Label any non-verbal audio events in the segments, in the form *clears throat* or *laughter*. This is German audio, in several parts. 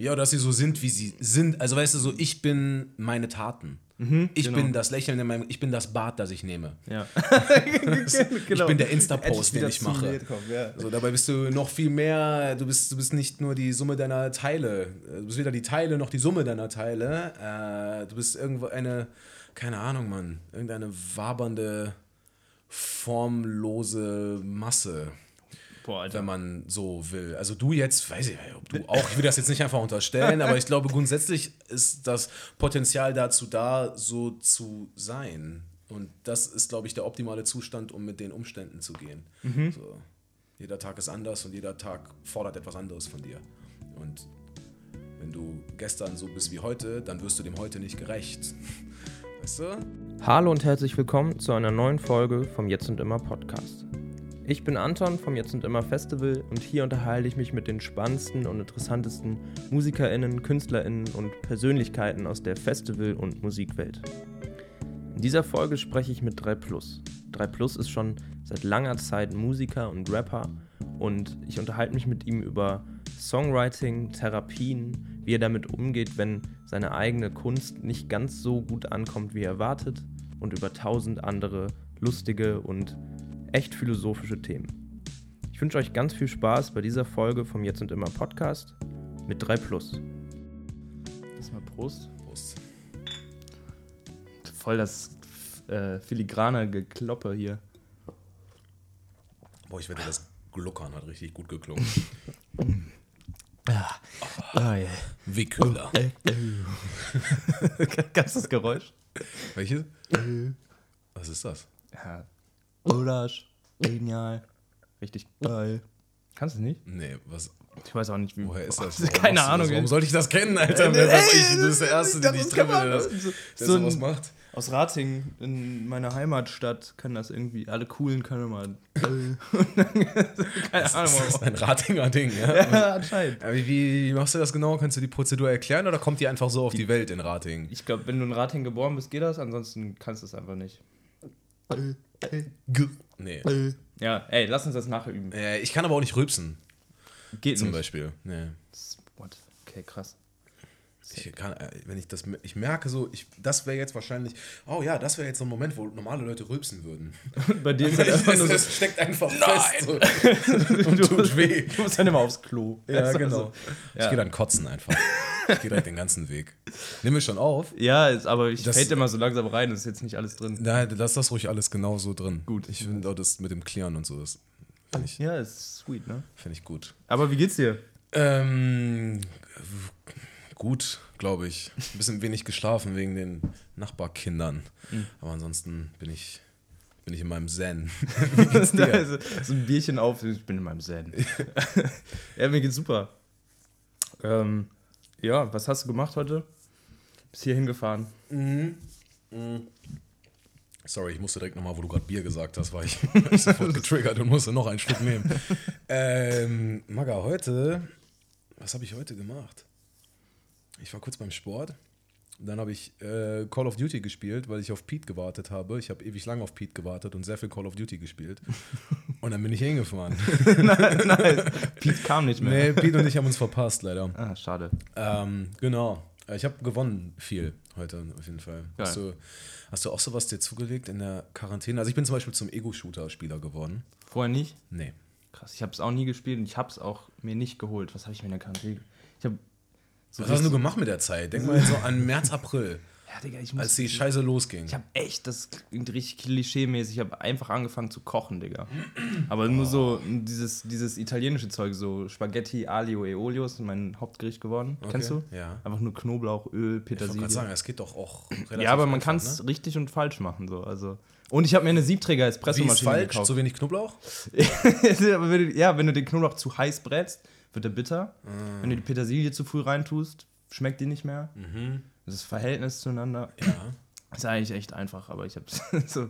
Ja, dass sie so sind, wie sie sind. Also weißt du, so ich bin meine Taten. ich genau. bin das Lächeln in meinem, ich bin das Bad, das ich nehme. Ja. *laughs* Ich bin der Insta-Post, den ich mache. mir gekommen, ja. So, dabei bist du noch viel mehr, du bist, du bist nicht nur die Summe deiner Teile. Du bist weder die Teile noch die Summe deiner Teile. Äh, du bist irgendwo eine, keine Ahnung, Mann, irgendeine wabernde, formlose Masse. Boah, Alter. wenn man so will. Also du jetzt, weiß ich, ob du auch, ich will das jetzt nicht einfach unterstellen, aber ich glaube grundsätzlich ist das Potenzial dazu da, so zu sein. Und das ist, glaube ich, der optimale Zustand, um mit den Umständen zu gehen. So. Jeder Tag ist anders und jeder Tag fordert etwas anderes von dir. Und wenn du gestern so bist wie heute, dann wirst du dem heute nicht gerecht. Weißt du? Hallo und herzlich willkommen zu einer neuen Folge vom Jetzt und Immer Podcast. Ich bin Anton vom Jetzt und Immer Festival und hier unterhalte ich mich mit den spannendsten und interessantesten MusikerInnen, KünstlerInnen und Persönlichkeiten aus der Festival- und Musikwelt. In dieser Folge spreche ich mit 3 Plus. 3 Plus ist schon seit langer Zeit Musiker und Rapper und ich unterhalte mich mit ihm über Songwriting, Therapien, wie er damit umgeht, wenn seine eigene Kunst nicht ganz so gut ankommt, wie erwartet und über tausend andere lustige und echt philosophische Themen. Ich wünsche euch ganz viel Spaß bei dieser Folge vom Jetzt und Immer Podcast mit 3 Plus. Erstmal Prost. Prost. Voll das äh, filigrane Gekloppe hier. Boah, ich wette, das Gluckern hat richtig gut geklungen. *laughs* Ah, ja. Wie Köhler. Kannst *laughs* du das Geräusch? Welches? Was ist das? Ja. Urasch. Genial. Richtig geil. Kannst du nicht? Nee, was, Ich weiß auch nicht, wie. woher ist das? *laughs* Keine Warum du Ahnung. Das? Warum sollte ich das kennen, Alter? Wer weiß ich, du bist der Erste, den ich Das treffe, der, das, der so sowas macht. Aus Rating, in meiner Heimatstadt, können das irgendwie, alle coolen können mal. Keine Das Ahnung. ist warum. ein Ratinger Ding, ja? Ja, anscheinend. Aber wie, wie machst du das genau? Kannst du die Prozedur erklären oder kommt die einfach so auf die Welt in Rating? Ich glaube, wenn du in Rating geboren bist, geht das, ansonsten kannst du es einfach nicht. Nee. Ja, ey, lass uns das nachher üben. Äh, ich kann aber auch nicht rülpsen, Geht zum nicht. Beispiel. Nee. What? Okay, krass. Ich kann, äh, wenn ich das, ich merke so, ich, das wäre jetzt wahrscheinlich, oh ja, das wäre jetzt so ein Moment, wo normale Leute rülpsen würden. *laughs* Bei dir ist *laughs* halt einfach nur so, Es steckt einfach fest so, *laughs* und tut weh. du musst dann immer aufs Klo. Ja, Weißt du, genau. also, Ich ja. gehe dann kotzen einfach. Ich gehe direkt den ganzen Weg. Nimm mir schon auf. Ja, ist, aber ich Das- fade immer so langsam rein, ist jetzt nicht alles drin. Nein, lass das ruhig alles genau so drin. Gut. Ich finde auch das mit dem Klären und so, das finde ich, Ja, ist sweet, ne? find ich gut. Aber wie geht's dir? Ähm, gut, glaube ich. Ein bisschen wenig geschlafen wegen den Nachbarkindern. Mhm. Aber ansonsten bin ich, bin ich in meinem Zen. *laughs* Wie geht's dir? So ein Bierchen auf, ich bin in meinem Zen. *laughs* ja, mir geht's super. Ähm, ja, was hast du gemacht heute? Bist hier hingefahren. Sorry, ich musste direkt nochmal, wo du gerade Bier gesagt hast, war ich, *laughs* war ich sofort getriggert und musste noch einen Schluck nehmen. *laughs* ähm, Maga, heute, was habe ich heute gemacht? Ich war kurz beim Sport. Dann habe ich äh, Call of Duty gespielt, weil ich auf Pete gewartet habe. Ich habe ewig lang auf Pete gewartet und sehr viel Call of Duty gespielt. *laughs* Und dann bin ich hingefahren. *laughs* nice. *laughs* Pete kam nicht mehr. nee, Pete und ich haben uns verpasst, leider. Ah, schade. Ähm, genau. Äh, Ich habe gewonnen viel heute auf jeden Fall. Geil. Hast du, hast du auch sowas dir zugelegt in der Quarantäne? Also ich bin zum Beispiel zum Ego-Shooter-Spieler geworden. Vorher nicht? Nee. Krass, ich habe es auch nie gespielt und ich habe es auch mir nicht geholt. Was habe ich mir in der Quarantäne? Ich habe so Was hast du gemacht mit der Zeit? Denk mal so an März, April, Ja, Digga, ich muss. als die Scheiße losging. ich habe echt, das klingt richtig klischee-mäßig, ich habe einfach angefangen zu kochen, Digga. Aber nur so dieses, dieses italienische Zeug, so Spaghetti Alio e Olio ist mein Hauptgericht geworden. Okay, Kennst du? ja. Einfach nur Knoblauch, Öl, Ich wollte Petersilie. sagen, es geht doch auch relativ ja, aber man kann es ne? richtig und falsch machen. So. Also. Und ich habe mir eine Wie ist Siebträger-Espressomaschine falsch? gekauft. Zu wenig Knoblauch? *laughs* Ja, wenn du den Knoblauch zu heiß brätst, wird er bitter. Ah. Wenn du die Petersilie zu früh reintust, schmeckt die nicht mehr. Das Verhältnis zueinander Mhm. Ja. ist eigentlich echt einfach, aber ich habe *laughs* so.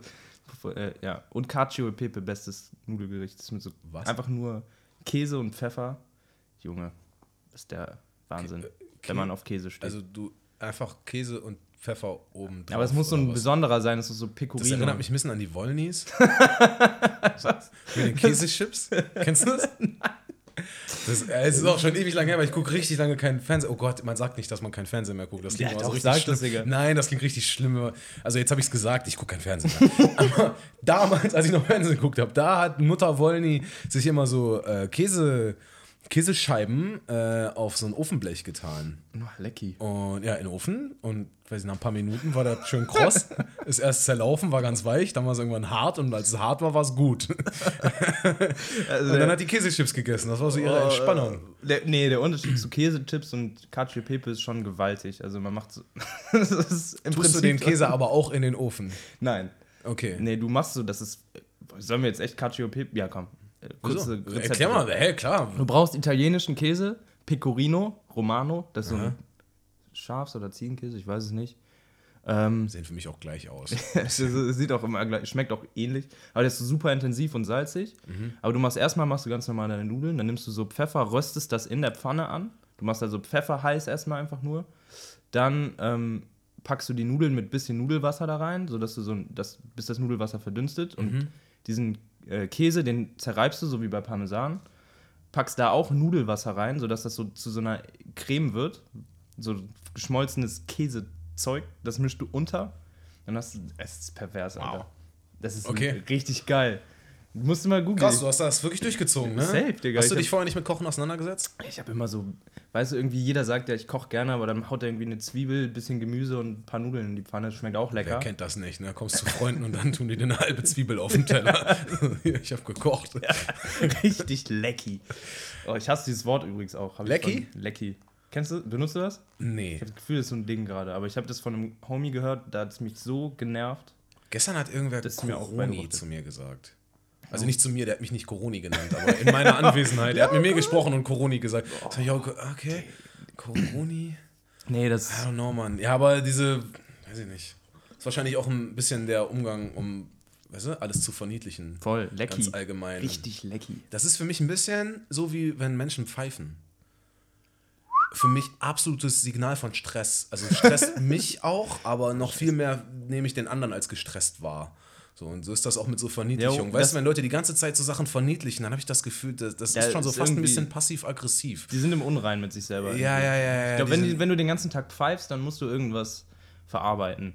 Äh, ja. Und Cacio e Pepe, bestes Nudelgericht. Das ist mit so Was? einfach nur Käse und Pfeffer. Junge, ist der Wahnsinn, Kä- wenn man auf Käse steht. Also du einfach Käse und Pfeffer oben drauf. aber es muss so ein was? besonderer sein, es ist so Pecorino. Das erinnert mich ein bisschen an die Wollnies. *laughs* Mit den Käsechips. *laughs* Kennst du das? Das, äh, es ist auch schon ewig lange her, weil ich gucke richtig lange keinen Fernsehen. Oh Gott, man sagt nicht, dass man keinen Fernsehen mehr guckt. Das klingt Ja, doch, so richtig das, Digga. Nein, das klingt richtig schlimm. Also jetzt habe ich es gesagt, ich gucke keinen Fernsehen mehr. *laughs* Aber damals, als ich noch Fernsehen geguckt habe, da hat Mutter Wollny sich immer so äh, Käse, Käsescheiben äh, auf so ein Ofenblech getan. Oh, lecky. Und ja, in den Ofen. Und weiß ich, nach ein paar Minuten war das schön kross. *laughs* ist erst zerlaufen, war ganz weich, dann war es irgendwann hart und als es hart war, war es gut. *laughs* Also und dann hat die Käsechips gegessen. Das war so ihre Entspannung. Der, nee, der Unterschied zu Käsechips und Cacio Pepe ist schon gewaltig. Also man macht so. *laughs* das ist im Tust du den Käse aber auch in den Ofen? Nein. Okay. Nee, du machst so, das ist. Sollen wir jetzt echt Cacio Pepe? Ja, komm. Äh, Kurze? Rezepte. Erklär mal, hä, klar. Du brauchst italienischen Käse, Pecorino, Romano, das ist so ein Schafs- oder Ziegenkäse, ich weiß es nicht. Ähm, *laughs* Sehen für mich auch gleich aus. *laughs* es sieht auch immer gleich, schmeckt auch ähnlich, aber der ist super intensiv und salzig. Aber du machst erstmal machst du ganz normal deine Nudeln, dann nimmst du so Pfeffer, röstest das in der Pfanne an. Du machst also Pfeffer heiß erstmal einfach nur. Dann ähm, packst du die Nudeln mit bisschen Nudelwasser da rein, sodass du so das, bis das Nudelwasser verdünstet. Und diesen äh, Käse, den zerreibst du, so wie bei Parmesan. Packst da auch Nudelwasser rein, sodass das so zu so einer Creme wird. So geschmolzenes Käsezeug, das mischst du unter. Dann hast du. Es ist pervers, Alter. Das ist Okay. richtig geil. Du musst mal googeln. Krass, du hast das wirklich durchgezogen, ne? Safe, Digga. Hast du dich vorher nicht mit Kochen auseinandergesetzt? Ich habe immer so, weißt du, irgendwie jeder sagt ja, ich koche gerne, aber dann haut er irgendwie eine Zwiebel, bisschen Gemüse und ein paar Nudeln in die Pfanne. Schmeckt auch Wer lecker. kennt das nicht, ne? Kommst zu Freunden und dann tun die dir eine halbe Zwiebel auf den Teller. *laughs* *laughs* ich habe gekocht. Richtig lecky. Oh, ich hasse dieses Wort übrigens auch. Lecky? Lecky. Kennst du, benutzt du das? Nee. Ich habe das Gefühl, das ist so ein Ding gerade. Aber ich habe das von einem Homie gehört, da hat es mich so genervt. Gestern hat irgendwer Das mir auch zu mir gesagt. Also nicht zu mir, der hat mich nicht Coroni genannt, aber in meiner Anwesenheit. Er hat mit mir *laughs* gesprochen und Coroni gesagt. Ich auch, ge- okay, Coroni? Nee, I das. don't know, Mann. Ja, aber diese, weiß ich nicht. Ist wahrscheinlich auch ein bisschen der Umgang, um, weißt du, alles zu verniedlichen. Voll, lecky. Ganz allgemein. Richtig lecky. Das ist für mich ein bisschen so, wie wenn Menschen pfeifen. Für mich absolutes Signal von Stress. Also es stresst *laughs* mich auch, aber noch viel mehr nehme ich den anderen als gestresst wahr. So, und so ist das auch mit so Verniedlichung. Jo, weißt du, wenn Leute die ganze Zeit so Sachen verniedlichen, dann habe ich das Gefühl, das, das Ja, ist schon so ist fast ein bisschen passiv-aggressiv. Die sind im Unrein mit sich selber. Ja, ja, ja, ja. Ich glaube, wenn, wenn du den ganzen Tag pfeifst, dann musst du irgendwas verarbeiten.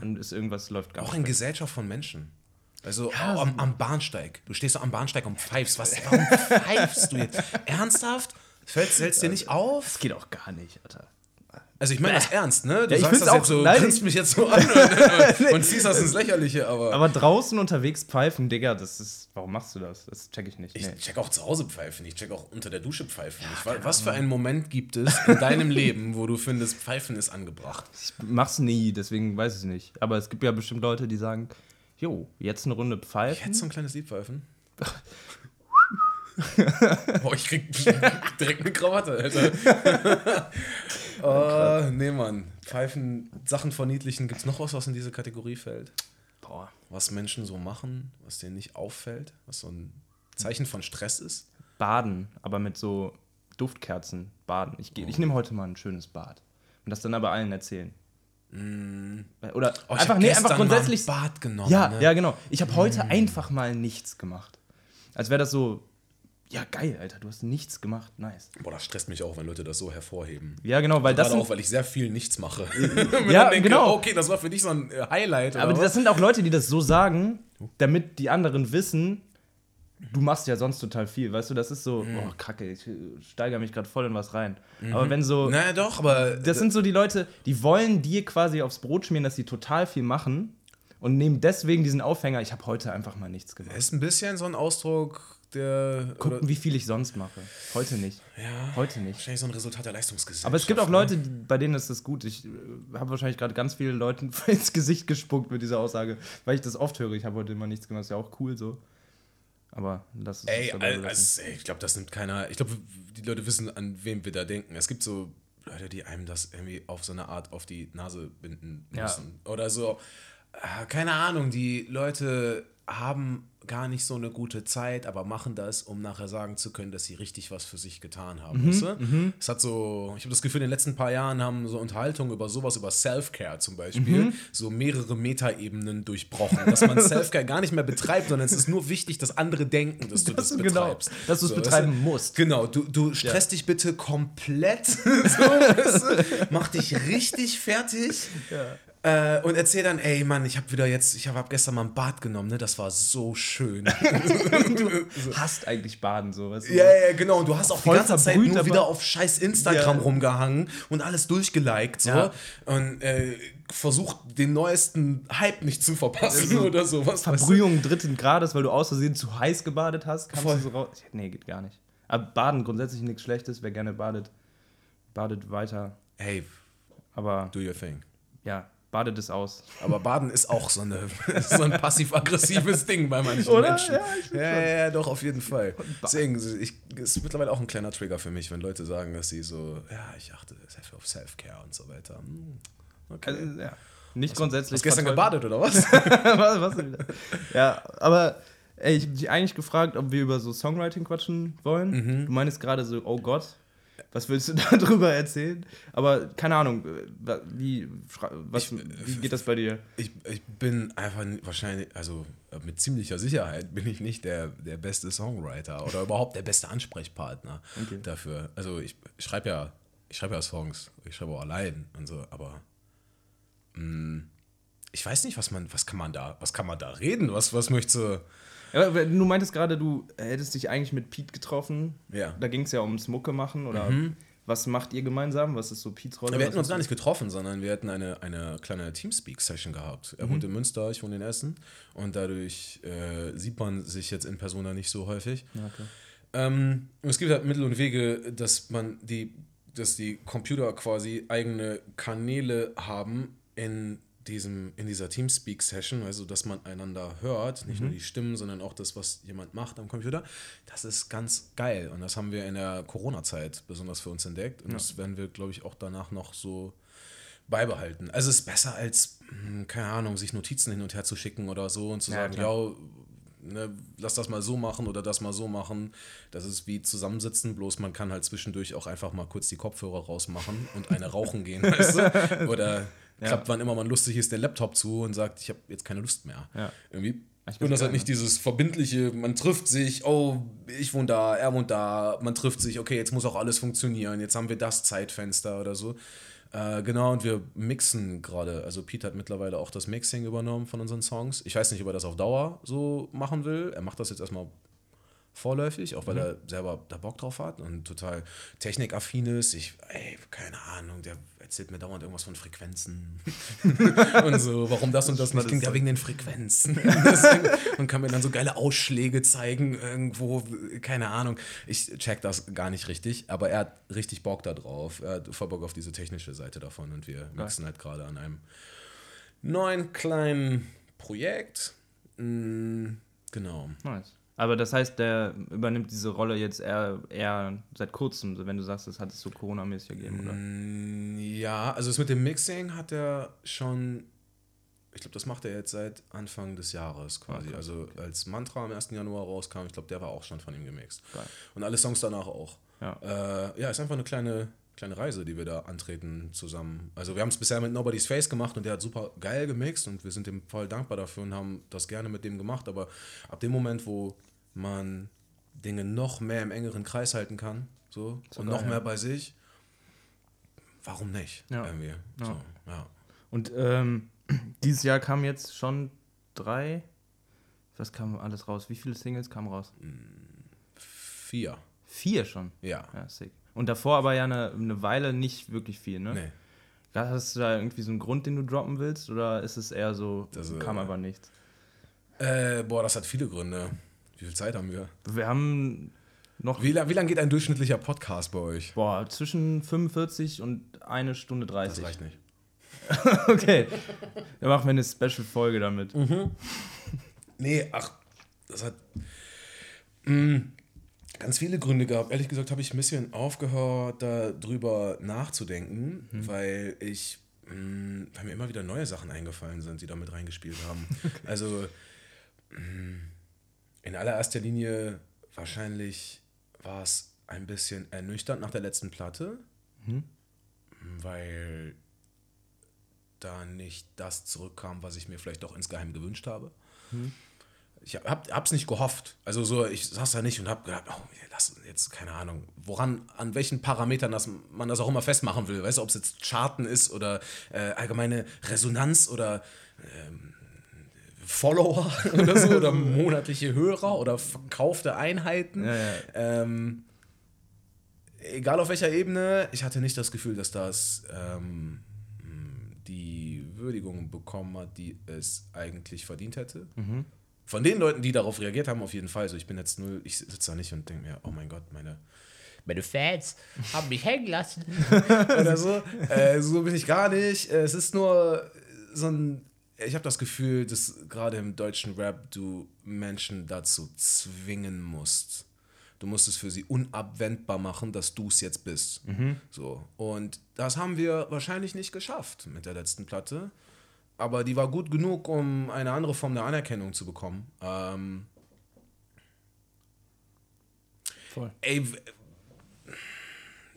Und ist irgendwas läuft gar Auch nicht. in Gesellschaft von Menschen. Also Ja, am, am Bahnsteig. Du stehst so am Bahnsteig und pfeifst. Was, *laughs* warum pfeifst du jetzt? Ernsthaft? Fällt es dir nicht auf? Das geht auch gar nicht, Alter. Also ich meine das ernst, ne? Du Ja, ich sagst das auch- jetzt so, nein, grinst mich jetzt so an und, *laughs* und, ziehst das ins Lächerliche, aber, Aber draußen unterwegs pfeifen, Digga, das ist. Warum machst du das? Das check ich nicht. ich Nee. check auch zu Hause Pfeifen, ich check auch unter der Dusche Pfeifen. ich, wa- was für einen Moment gibt es in deinem Leben, wo du findest, Pfeifen ist angebracht? Ich mach's nie, deswegen weiß ich nicht. Aber es gibt ja bestimmt Leute, die sagen, jo, jetzt eine Runde pfeifen. Jetzt so ein kleines Lied pfeifen? *laughs* *laughs* Boah, ich krieg *laughs* direkt eine Krawatte, Alter. *laughs* oh, nee, Mann. Pfeifen, Sachen verniedlichen. Gibt es noch was, was in diese Kategorie fällt? Boah. Was Menschen so machen, was denen nicht auffällt? Was so ein Zeichen von Stress ist? Baden, aber mit so Duftkerzen baden. Ich, geh- ich nehme heute mal ein schönes Bad. Und das dann aber allen erzählen. Oder Mm. Oh, ich einfach, nee, einfach grundsätzlich. Mal ein Bad genommen. Ja, ne? ja, genau. Ich habe heute einfach mal nichts gemacht. Als wäre das so, ja, geil, Alter, du hast nichts gemacht. Nice. Boah, das stresst mich auch, wenn Leute das so hervorheben. Ja, genau, weil das Gerade auch, weil ich sehr viel nichts mache. *laughs* *laughs* Ja, denke, genau. Okay, das war für dich so ein äh, Highlight. aber das was? sind auch Leute, die das so sagen, damit die anderen wissen, du machst ja sonst total viel, weißt du, das ist so, Mhm. oh, kacke, ich äh, steigere mich gerade voll in was rein. Aber wenn so, Naja, doch, aber das sind so die Leute, die wollen dir quasi aufs Brot schmieren, dass sie total viel machen und nehmen deswegen diesen Aufhänger, ich habe heute einfach mal nichts gemacht. ist ein bisschen so ein Ausdruck der. Gucken, wie viel ich sonst mache. Heute nicht. ja, Heute nicht. wahrscheinlich so ein Resultat der Leistungsgesellschaft. Aber es gibt auch ne? Leute, bei denen ist das gut. Ich äh, habe wahrscheinlich gerade ganz viele Leuten *laughs* ins Gesicht gespuckt mit dieser Aussage, weil ich das oft höre. Ich habe heute immer nichts gemacht. Ist ja auch cool so. Aber das ist Ey, also, ey, ich glaube, das nimmt keiner. Ich glaube, die Leute wissen, an wem wir da denken. Es gibt so Leute, die einem das irgendwie auf so eine Art auf die Nase binden Ja. müssen. Oder so. äh, Keine Ahnung, die Leute haben gar nicht so eine gute Zeit, aber machen das, um nachher sagen zu können, dass sie richtig was für sich getan haben. Mhm, Weißt du? Es hat so, ich habe das Gefühl, in den letzten paar Jahren haben so Unterhaltungen über sowas, über Self-Care zum Beispiel, Mhm. so mehrere Metaebenen durchbrochen. Dass man *laughs* Self-Care gar nicht mehr betreibt, sondern es ist nur wichtig, dass andere denken, dass du das, du genau- betreibst. dass du es weißt betreiben musst. Genau, du, du stresst dich bitte komplett. *laughs* so, *laughs* weißt du? Mach dich richtig fertig. Äh, und erzähl dann, ey Mann, ich habe wieder jetzt, ich habe hab gestern mal ein Bad genommen, ne? Das war so schön. *laughs* Du hast eigentlich Baden, so, weißt du? Ja, ja, genau. Und du hast auch Voll die ganze Zeit nur aber- wieder auf scheiß Instagram Ja. rumgehangen und alles durchgeliked so. Ja. Und äh, versucht den neuesten Hype nicht zu verpassen oder sowas. weißt du? Verbrühung dritten Grades, weil du aus Versehen zu heiß gebadet hast, kannst Voll. du so raus. Nee, geht gar nicht. Aber Baden grundsätzlich nichts Schlechtes. Wer gerne badet, badet weiter. Hey, Aber do your thing. ja, badet es aus. Aber Baden ist auch so, eine, *laughs* so ein passiv-aggressives *laughs* Ding bei manchen Oder? Menschen. Ja, Ja, ja, ja, doch, auf jeden Fall. Deswegen, ich, ist mittlerweile auch ein kleiner Trigger für mich, wenn Leute sagen, dass sie so, ja, ich achte sehr viel auf Self-Care und so weiter. Hm, Okay. Also, ja. Nicht grundsätzlich. Hast gestern gebadet oder was? *laughs* was, was denn? Ja, aber ey, ich habe dich eigentlich gefragt, ob wir über so Songwriting quatschen wollen. Mhm. Du meinst gerade so, oh Gott, was willst du *laughs* darüber erzählen? Aber keine Ahnung, äh, wie, was, wie geht das bei dir? Ich, ich bin einfach wahrscheinlich, also äh, mit ziemlicher Sicherheit bin ich nicht der, der beste Songwriter oder überhaupt der beste Ansprechpartner Okay. dafür. Also ich schreibe ja, ich schreibe ja Songs, ich schreibe auch allein und so, aber mh, ich weiß nicht, was man, was kann man da, was kann man da reden? Was, was möchtest du? Ja, du meintest gerade, du hättest dich eigentlich mit Pete getroffen. Ja. Da ging es ja ums Mucke machen oder was macht ihr gemeinsam? Was ist so Pete's Rolle? Wir Was hätten uns gar nicht getroffen, sondern wir hätten eine, eine kleine Teamspeak-Session gehabt. Er wohnt in Münster, ich wohne in Essen. Und dadurch äh, sieht man sich jetzt in Persona nicht so häufig. Ja, okay. Ähm, es gibt halt Mittel und Wege, dass man die, dass die Computer quasi eigene Kanäle haben in diesem, in dieser Teamspeak-Session, also dass man einander hört, nicht nur die Stimmen, sondern auch das, was jemand macht am Computer. Das ist ganz geil. Und das haben wir in der Corona-Zeit besonders für uns entdeckt. Und das werden wir, glaube ich, auch danach noch so beibehalten. Also es ist besser als, hm, keine Ahnung, sich Notizen hin und her zu schicken oder so und zu Ja, sagen, klar. ja, ne, lass das mal so machen oder das mal so machen. Das ist wie zusammensitzen, bloß man kann halt zwischendurch auch einfach mal kurz die Kopfhörer rausmachen und eine rauchen gehen, *laughs* weißt du? Oder klappt, wann immer man lustig ist, der Laptop zu und sagt, ich habe jetzt keine Lust mehr. Ja. Irgendwie. Ich Und das halt nicht dieses verbindliche, man trifft sich, oh, ich wohne da, er wohnt da, man trifft sich, okay, jetzt muss auch alles funktionieren, jetzt haben wir das Zeitfenster oder so. Äh, genau, und wir mixen gerade. Also Pete hat mittlerweile auch das Mixing übernommen von unseren Songs. Ich weiß nicht, ob er das auf Dauer so machen will. Er macht das jetzt erstmal vorläufig, auch weil er selber da Bock drauf hat und total technikaffin ist. Ich, ey, keine Ahnung, der erzählt mir dauernd irgendwas von Frequenzen *laughs* und so, warum das und das nicht klingt, ja wegen den Frequenzen. *laughs* Und kann mir dann so geile Ausschläge zeigen irgendwo, keine Ahnung. Ich check das gar nicht richtig, aber er hat richtig Bock da drauf. Er hat voll Bock auf diese technische Seite davon und wir mixen halt gerade an einem neuen kleinen Projekt. Mm, genau. Nice. Aber das heißt, der übernimmt diese Rolle jetzt eher, eher seit kurzem, wenn du sagst, das hat es so Corona-mäßig ergeben, oder? Mm, Ja, also das mit dem Mixing hat er schon, ich glaube, das macht er jetzt seit Anfang des Jahres quasi. Okay. Also als Mantra am 1. Januar rauskam, ich glaube, der war auch schon von ihm gemixt. Geil. Und alle Songs danach auch. Ja. Äh, ja, ist einfach eine kleine, kleine Reise, die wir da antreten zusammen. Also wir haben es bisher mit Nobody's Face gemacht und der hat super geil gemixt und wir sind ihm voll dankbar dafür und haben das gerne mit dem gemacht. Aber ab dem Moment, wo man Dinge noch mehr im engeren Kreis halten kann, so, und geil, noch mehr ja. bei sich, warum nicht? Ja. Irgendwie. Ja. So, ja. Und ähm, *clears throat* dieses Jahr kamen jetzt schon drei, was kam alles raus? Wie viele Singles kamen raus? Vier. Vier schon. Ja. Ja, sick. Und davor aber ja eine, eine Weile nicht wirklich viel, ne? Nee. Hast du da irgendwie so einen Grund, den du droppen willst? Oder ist es eher so, Das, äh, kam aber nichts? Äh, boah, das hat viele Gründe. Wie viel Zeit haben wir? Wir haben noch, Wie, la- wie lange geht ein durchschnittlicher Podcast bei euch? boah, zwischen 45 und eine Stunde 30. Das reicht nicht. *laughs* Okay. Dann machen wir eine Special-Folge damit. Nee, ach, das hat mh, ganz viele Gründe gehabt. Ehrlich gesagt habe ich ein bisschen aufgehört, darüber nachzudenken, weil ich, mh, weil mir immer wieder neue Sachen eingefallen sind, die da mit reingespielt haben. *laughs* Also, In allererster Linie wahrscheinlich war es ein bisschen ernüchternd nach der letzten Platte, weil da nicht das zurückkam, was ich mir vielleicht auch insgeheim gewünscht habe. Ich hab, hab's nicht gehofft. Also so, ich saß da nicht und hab gedacht, oh, lass jetzt, keine Ahnung, woran, an welchen Parametern das, man das auch immer festmachen will. Weißt du, ob es jetzt Charten ist oder äh, allgemeine Resonanz oder ähm, Follower *laughs* oder so oder *laughs* monatliche Hörer oder verkaufte Einheiten. Ja, ja. Ähm, egal auf welcher Ebene, ich hatte nicht das Gefühl, dass das ähm, die Würdigung bekommen hat, die es eigentlich verdient hätte. Von den Leuten, die darauf reagiert haben, auf jeden Fall. Also ich bin jetzt null, ich sitze da nicht und denke mir, oh mein Gott, meine, meine Fans haben mich hängen lassen. *laughs* Oder so. Äh, so bin ich gar nicht. Äh, Es ist nur so ein. Ich habe das Gefühl, dass gerade im deutschen Rap du Menschen dazu zwingen musst. Du musst es für sie unabwendbar machen, dass du es jetzt bist. So. Und das haben wir wahrscheinlich nicht geschafft mit der letzten Platte. Aber die war gut genug, um eine andere Form der Anerkennung zu bekommen. Ähm, Voll. ey,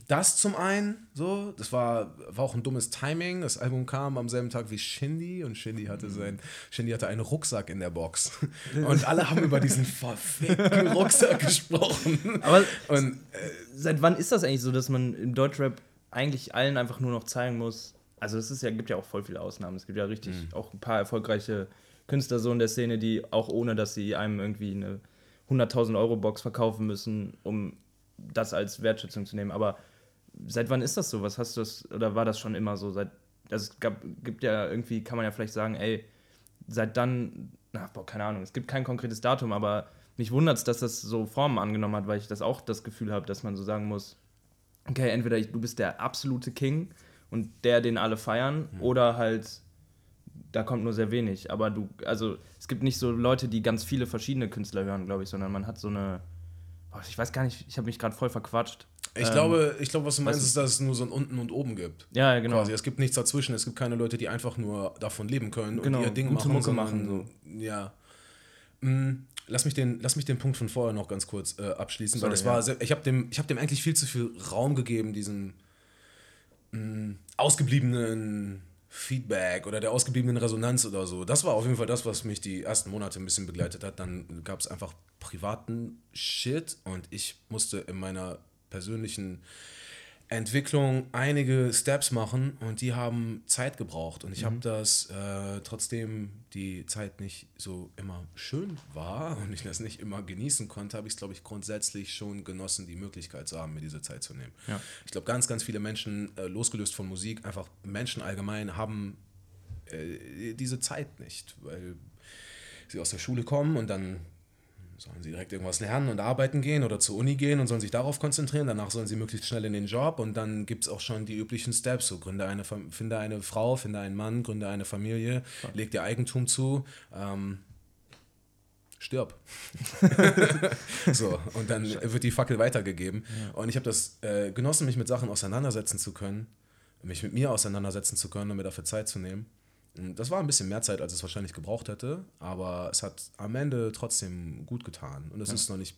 das zum einen, so, das war, war auch ein dummes Timing. Das Album kam am selben Tag wie Shindy und Shindy hatte sein, Shindy hatte einen Rucksack in der Box. Und alle haben über diesen verfickten *laughs* Rucksack gesprochen. Aber Und äh, seit wann ist das eigentlich so, dass man im Deutschrap eigentlich allen einfach nur noch zeigen muss? Also es ist ja, gibt ja auch voll viele Ausnahmen. Es gibt ja richtig auch ein paar erfolgreiche Künstler so in der Szene, die auch ohne, dass sie einem irgendwie eine 100.000 Euro Box verkaufen müssen, um das als Wertschätzung zu nehmen. Aber seit wann ist das so? Was hast du das, oder war das schon immer so? Seit, also es gab, gibt ja irgendwie, kann man ja vielleicht sagen, ey, seit dann, na, boah, keine Ahnung, es gibt kein konkretes Datum, aber mich wundert es, dass das so Formen angenommen hat, weil ich das auch das Gefühl habe, dass man so sagen muss, okay, entweder ich, du bist der absolute King und der, den alle feiern, oder halt, da kommt nur sehr wenig. Aber du, also es gibt nicht so Leute, die ganz viele verschiedene Künstler hören, glaube ich, sondern man hat so eine, boah, ich weiß gar nicht, ich habe mich gerade voll verquatscht. ich Ähm, glaube, ich glaube, was du meinst, ist, dass es nur so ein Unten und Oben gibt. Ja, ja, genau. Quasi. Es gibt nichts dazwischen. Es gibt keine Leute, die einfach nur davon leben können Genau, und ihr Ding machen. Mucke machen, Ja. Mm, Lass mich, den, lass mich den Punkt von vorher noch ganz kurz äh, abschließen, weil Sorry, das war ja. sehr, ich habe dem, ich hab dem eigentlich viel zu viel Raum gegeben, diesem mm, ausgebliebenen Feedback oder der ausgebliebenen Resonanz oder so. Das war auf jeden Fall das, was mich die ersten Monate ein bisschen begleitet hat. Dann gab es einfach privaten Shit und ich musste in meiner persönlichen Entwicklung einige Steps machen und die haben Zeit gebraucht. Und ich habe das, äh, trotzdem die Zeit nicht so immer schön war und ich das nicht immer genießen konnte, habe ich es, glaube ich, grundsätzlich schon genossen, die Möglichkeit zu haben, mir diese Zeit zu nehmen. Ja. Ich glaube, ganz, ganz viele Menschen, äh, losgelöst von Musik, einfach Menschen allgemein haben äh, diese Zeit nicht, weil sie aus der Schule kommen und dann sollen sie direkt irgendwas lernen und arbeiten gehen oder zur Uni gehen und sollen sich darauf konzentrieren. Danach sollen sie möglichst schnell in den Job und dann gibt es auch schon die üblichen Steps. So gründe eine, finde eine Frau, finde einen Mann, gründe eine Familie, leg dir Eigentum zu. Ähm, stirb. *laughs* so, und dann wird die Fackel weitergegeben. Und ich habe das äh, genossen, mich mit Sachen auseinandersetzen zu können, mich mit mir auseinandersetzen zu können und mir dafür Zeit zu nehmen. Und Das war ein bisschen mehr Zeit, als es wahrscheinlich gebraucht hätte, aber es hat am Ende trotzdem gut getan. Und es ist noch nicht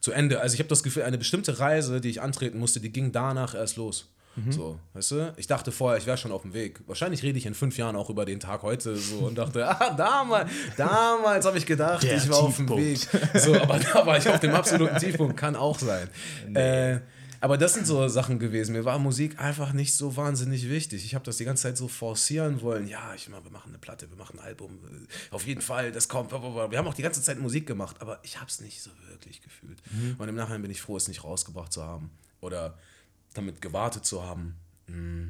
zu Ende. Also ich habe das Gefühl, eine bestimmte Reise, die ich antreten musste, die ging danach erst los. So, weißt du? Ich dachte vorher, ich wäre schon auf dem Weg. Wahrscheinlich rede ich in fünf Jahren auch über den Tag heute so und dachte, *laughs* ah, damals, damals habe ich gedacht, Der ich war auf dem Weg. Tiefpunkt. So, aber da war ich auf dem absoluten Tiefpunkt, kann auch sein. Äh, aber das sind so Sachen gewesen. Mir war Musik einfach nicht so wahnsinnig wichtig. Ich habe das die ganze Zeit so forcieren wollen. Ja, ich mal, wir machen eine Platte, wir machen ein Album. äh, Auf jeden Fall, das kommt. Wir haben auch die ganze Zeit Musik gemacht, aber ich habe es nicht so wirklich gefühlt. Und im Nachhinein bin ich froh, es nicht rausgebracht zu haben oder damit gewartet zu haben. Mm.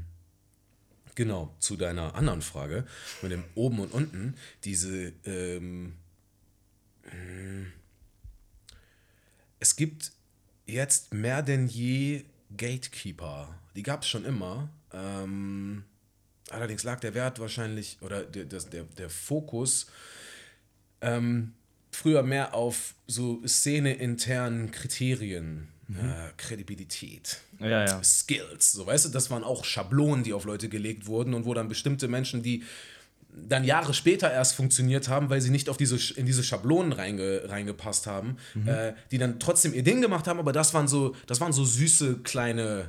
Genau, zu deiner anderen Frage mit dem oben und unten, diese ähm, mm, es gibt jetzt mehr denn je Gatekeeper. Die gab es schon immer. Ähm, allerdings lag der Wert wahrscheinlich oder der, der, der Fokus ähm, früher mehr auf so szeneinternen Kriterien. Äh, Kredibilität, Ja, ja. Skills, so weißt du, das waren auch Schablonen, die auf Leute gelegt wurden und wo dann bestimmte Menschen, die dann Jahre später erst funktioniert haben, weil sie nicht auf diese, in diese Schablonen reinge, reingepasst haben, äh, die dann trotzdem ihr Ding gemacht haben, aber das waren so, das waren so süße kleine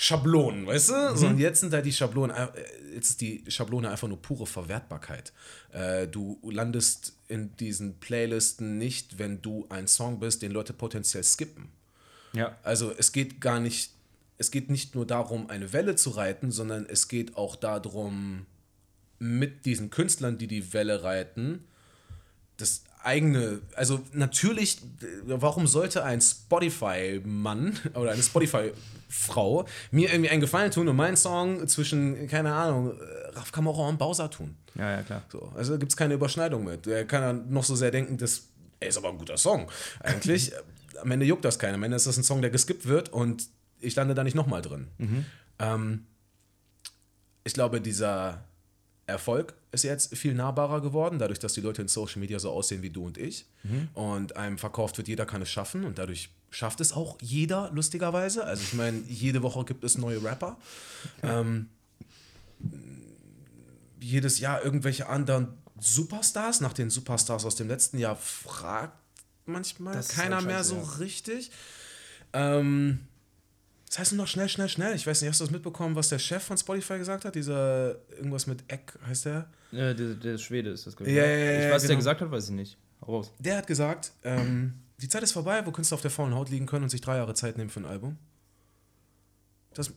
Schablonen, weißt du? So, und jetzt sind da die Schablonen, äh, jetzt ist die Schablone einfach nur pure Verwertbarkeit. Äh, du landest in diesen Playlisten nicht, wenn du ein Song bist, den Leute potenziell skippen. Ja. Also es geht gar nicht, es geht nicht nur darum, eine Welle zu reiten, sondern es geht auch darum, mit diesen Künstlern, die die Welle reiten, das eigene, also natürlich, warum sollte ein Spotify-Mann oder eine Spotify-Frau mir irgendwie einen Gefallen tun und meinen Song zwischen, keine Ahnung, Raf Kamora und Bowser tun? Ja, ja, klar. So, also gibt es keine Überschneidung mit. Der kann dann noch so sehr denken, das ey, ist aber ein guter Song. Eigentlich, *laughs* am Ende juckt das keiner. Am Ende ist das ein Song, der geskippt wird und ich lande da nicht nochmal drin. Ähm, ich glaube, dieser Erfolg ist jetzt viel nahbarer geworden, dadurch, dass die Leute in Social Media so aussehen wie du und ich. Und einem verkauft wird, jeder kann es schaffen und dadurch schafft es auch jeder, lustigerweise. Also ich meine, jede Woche gibt es neue Rapper. Ähm, jedes Jahr irgendwelche anderen Superstars, nach den Superstars aus dem letzten Jahr fragt manchmal Das keiner halt mehr so ja. richtig. Ähm, das heißt nur noch schnell, schnell, schnell. Ich weiß nicht, hast du das mitbekommen, was der Chef von Spotify gesagt hat? Dieser, irgendwas mit Eck, heißt der? Ja, der, der Schwede ist das, glaube Ja, ja, ja, ich. Was genau. der gesagt hat, weiß ich nicht. Hau raus. Der hat gesagt, ähm, die Zeit ist vorbei, wo Künstler auf der faulen Haut liegen können und sich drei Jahre Zeit nehmen für ein Album. Das,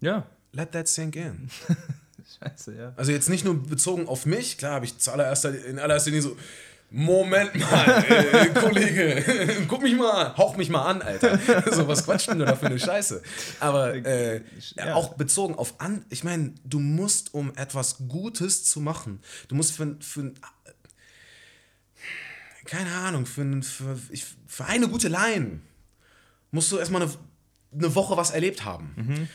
Ja. let that sink in. *laughs* Scheiße, ja. Also jetzt nicht nur bezogen auf mich, klar habe ich zuallererst in allererster Linie so, Moment mal, äh, *laughs* Kollege, guck mich mal an, hauch mich mal an, Alter. *laughs* So, was quatscht denn du da für eine Scheiße? Aber äh, Ja. auch bezogen auf an, ich meine, du musst, um etwas Gutes zu machen, du musst für, für keine Ahnung, für, für, für eine gute Line musst du erstmal eine, eine Woche was erlebt haben.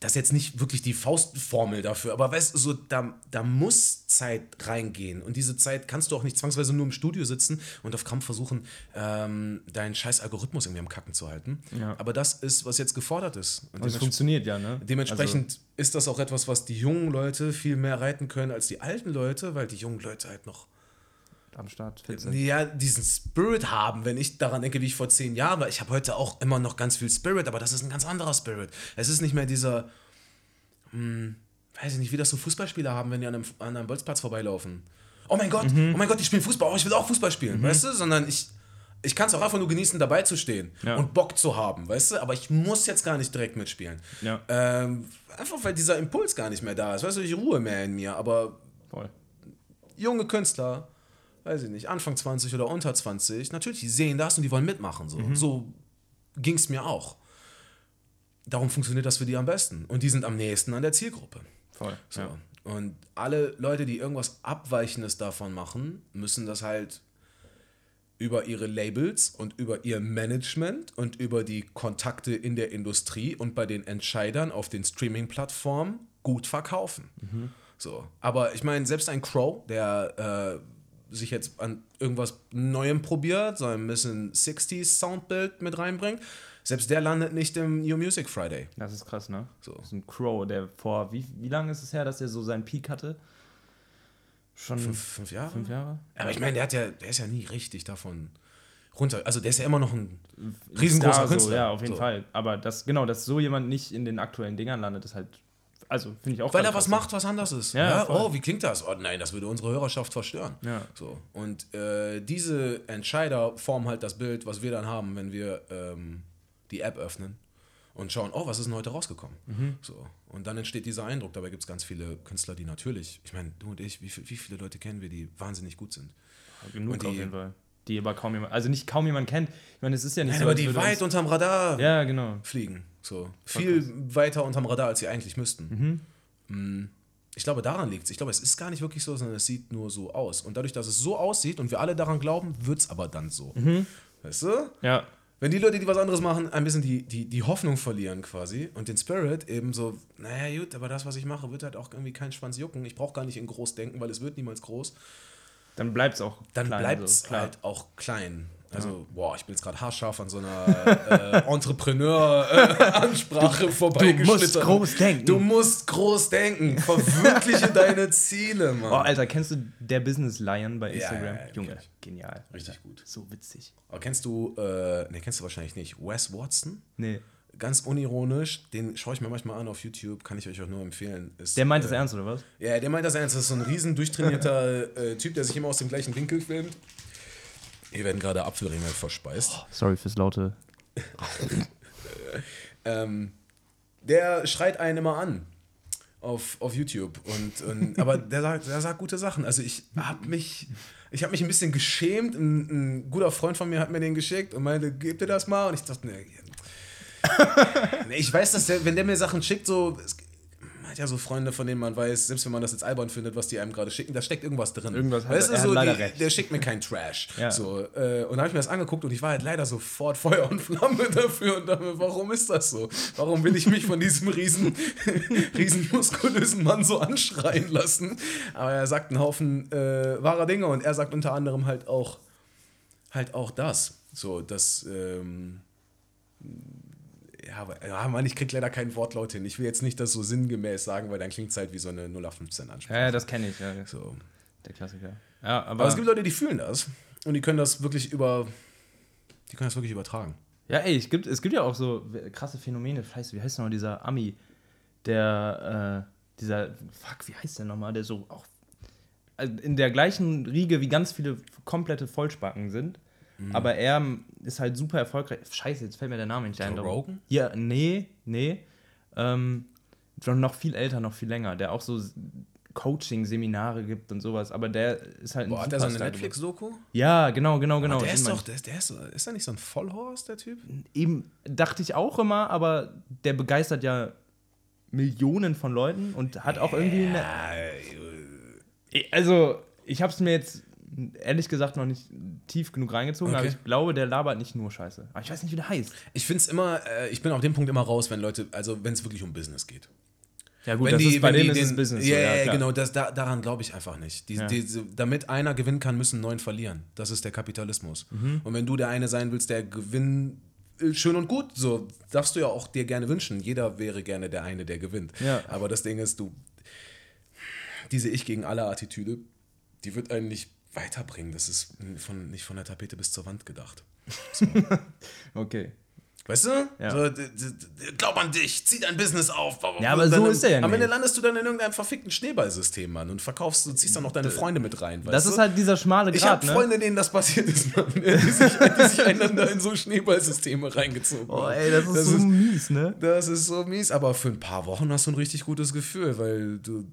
Das ist jetzt nicht wirklich die Faustformel dafür, aber weißt du, so, da, da muss Zeit reingehen. Und diese Zeit kannst du auch nicht zwangsweise nur im Studio sitzen und auf Krampf versuchen, ähm, deinen scheiß Algorithmus irgendwie am Kacken zu halten. Ja. Aber das ist, was jetzt gefordert ist. Und dements- funktioniert ja, ne? dementsprechend ist das auch etwas, was die jungen Leute viel mehr reiten können als die alten Leute, weil die jungen Leute halt noch Also, am Start. fit sind. ja, diesen Spirit haben, wenn ich daran denke, wie ich vor zehn Jahren war. Ich habe heute auch immer noch ganz viel Spirit, aber das ist ein ganz anderer Spirit. Es ist nicht mehr dieser, hm, weiß ich nicht, wie das so Fußballspieler haben, wenn die an einem, an einem Bolzplatz vorbeilaufen. Oh mein Gott, oh mein Gott, die spielen Fußball, oh, ich will auch Fußball spielen, weißt du? Sondern ich, ich kann es auch einfach nur genießen, dabei zu stehen Ja. und Bock zu haben, weißt du? Aber ich muss jetzt gar nicht direkt mitspielen. Ja. Ähm, einfach weil dieser Impuls gar nicht mehr da ist. Weißt du, ich ruhe mehr in mir, aber Voll. junge Künstler, weiß ich nicht, Anfang 20 oder unter 20, natürlich, die sehen das und die wollen mitmachen. So, so ging es mir auch. Darum funktioniert das für die am besten. Und die sind am nächsten an der Zielgruppe. Voll. So. Ja. Und alle Leute, die irgendwas Abweichendes davon machen, müssen das halt über ihre Labels und über ihr Management und über die Kontakte in der Industrie und bei den Entscheidern auf den Streaming-Plattformen gut verkaufen. So. Aber ich meine, selbst ein Crow, der äh, sich jetzt an irgendwas Neuem probiert, so ein bisschen 60s Soundbild mit reinbringt, selbst der landet nicht im New Music Friday. Das ist krass, ne? So. Das ist ein Crow, der vor, wie, wie lange ist es her, dass er so seinen Peak hatte? Schon Fünf, fünf Jahre? fünf Jahre? Aber ich meine, der, hat ja, der ist ja nie richtig davon runter. Also der ist ja immer noch ein riesengroßer Star, Künstler. So, ja, auf jeden So. Fall. Aber das, genau, dass so jemand nicht in den aktuellen Dingern landet, ist halt, also finde ich auch Weil er was macht, was anders ist. Ja, Ja, voll. oh, wie klingt das? Oh nein, das würde unsere Hörerschaft verstören. Ja. So. Und äh, diese Entscheider formen halt das Bild, was wir dann haben, wenn wir ähm, die App öffnen und schauen, oh, was ist denn heute rausgekommen? Mhm. So. Und dann entsteht dieser Eindruck. Dabei gibt es ganz viele Künstler, die natürlich, ich meine, du und ich, wie, viel- wie viele Leute kennen wir, die wahnsinnig gut sind? Genug Und die- auf jeden Fall. Die aber kaum jemand, also nicht kaum jemand kennt. Ich meine, es ist ja nicht Nein, so, aber die weit unterm Radar Ja, genau. fliegen. So. Viel weiter unterm Radar, als sie eigentlich müssten. Mhm. Mm, Ich glaube, daran liegt es. Ich glaube, es ist gar nicht wirklich so, sondern es sieht nur so aus. Und dadurch, dass es so aussieht und wir alle daran glauben, wird es aber dann so. Mhm. Weißt du? Ja, Wenn die Leute, die was anderes machen, ein bisschen die, die, die Hoffnung verlieren quasi und den Spirit eben so, naja gut, aber das, was ich mache, wird halt auch irgendwie keinen Schwanz jucken. Ich brauche gar nicht in groß denken, weil es wird niemals groß. Dann bleibt es auch Dann klein, bleibt es so, klar. halt auch klein. Also, boah, ich bin jetzt gerade haarscharf an so einer äh, *laughs* Entrepreneur-Ansprache vorbeigeschnitten. Du musst groß denken. Du musst groß denken. Verwirkliche *laughs* deine Ziele, Mann. Oh, Alter, kennst du der Business Lion bei Ja, Instagram? ja, ja, Junge, kenn ich. genial. Richtig gut. So witzig. Aber kennst du, äh, ne, kennst du wahrscheinlich nicht, Wes Watson? Nee. Ganz unironisch, den schaue ich mir manchmal an auf YouTube, kann ich euch auch nur empfehlen. Ist, Der meint äh, ernst, oder was? Ja, der meint das ernst. Das ist so ein riesen durchtrainierter *laughs* äh, Typ, der sich immer aus dem gleichen Winkel filmt. Hier werden gerade Apfelringe verspeist. Sorry fürs laute. *laughs* Ähm, der schreit einen immer an auf, auf YouTube. Und, und, *laughs* aber der sagt, der sagt gute Sachen. Also ich habe mich, ich hab mich ein bisschen geschämt. Ein, ein guter Freund von mir hat mir den geschickt und meinte, gib dir das mal. Und ich dachte, nee *laughs* ich weiß, dass der, wenn der mir Sachen schickt, so, es, man hat ja so Freunde, von denen man weiß, selbst wenn man das jetzt albern findet, was die einem gerade schicken, da steckt irgendwas drin. Irgendwas hat- weißt du, er hat so, leider die, recht. der schickt mir keinen Trash. *laughs* Ja. So, äh, und dann habe ich mir das angeguckt und ich war halt leider sofort Feuer und Flamme *laughs* dafür und dachte, mir, warum ist das so? Warum will ich mich von diesem riesen, riesen muskulösen Mann so anschreien lassen? Aber er sagt einen Haufen äh, wahrer Dinge und er sagt unter anderem halt auch halt auch das. So, dass ähm, ja, aber, ja, Mann, ich krieg leider kein Wortlaut hin. Ich will jetzt nicht das so sinngemäß sagen, weil dann klingt es halt wie so eine 0815 Ansprache. Ja, ja, das kenne ich. Ja. So. Der Klassiker. Ja, aber, Aber es gibt Leute, die fühlen das und die können das wirklich über die können das wirklich übertragen. ja, ey, es gibt, es gibt ja auch so krasse Phänomene. Scheiße, wie heißt noch dieser Ami? Der, äh, dieser, fuck, wie heißt der nochmal? Der so auch also in der gleichen Riege wie ganz viele komplette Vollspacken sind. Mhm. Aber er ist halt super erfolgreich. Scheiße, jetzt fällt mir der Name nicht ein. Joe Rogan? Ja, nee, nee. Ähm, schon noch viel älter, noch viel länger. Der auch so Coaching-Seminare gibt und sowas. Aber der ist halt ein Boah, hat der so eine Netflix-Doku? Ja, genau, genau, genau. Aber der ist doch, der, der ist, ist er nicht so ein Vollhorst, der Typ? eben dachte ich auch immer, aber der begeistert ja Millionen von Leuten und hat auch irgendwie eine. Also, ich habe es mir jetzt ehrlich gesagt noch nicht tief genug reingezogen, aber Okay. ich glaube, der labert nicht nur Scheiße. Aber ich weiß nicht, wie der heißt. Ich finde es immer, äh, ich bin auf dem Punkt immer raus, wenn Leute, also wenn es wirklich um Business geht. Ja, gut, wenn das die, ist, bei denen die ist es Business. so, Ja, ja, genau, das, da, daran glaube ich einfach nicht. Die, Ja. diese, damit einer gewinnen kann, müssen neun verlieren. Das ist der Kapitalismus. Mhm. Und wenn du der eine sein willst, der gewinnt, äh, schön und gut, so darfst du ja auch dir gerne wünschen. Jeder wäre gerne der eine, der gewinnt. Ja. Aber das Ding ist, du, diese Ich gegen alle Attitüde, die wird einen nicht weiterbringen. Das ist von, nicht von der Tapete bis zur Wand gedacht. *laughs* Okay. Weißt du? Ja. So, glaub an dich, zieh dein Business auf. Ja, aber Und so dann- ist er ja Am Ende nicht. landest du dann in irgendeinem verfickten Schneeballsystem, Mann, und verkaufst, du ziehst dann noch deine Freunde mit rein. Das du? ist halt dieser schmale Ich Grat, habe ne? Freunde, denen das passiert ist, Mann, die sich, die sich einander in so Schneeballsysteme reingezogen Oh, haben. ey, das ist so mies, ne? Das ist so mies, aber für ein paar Wochen hast du ein richtig gutes Gefühl, weil du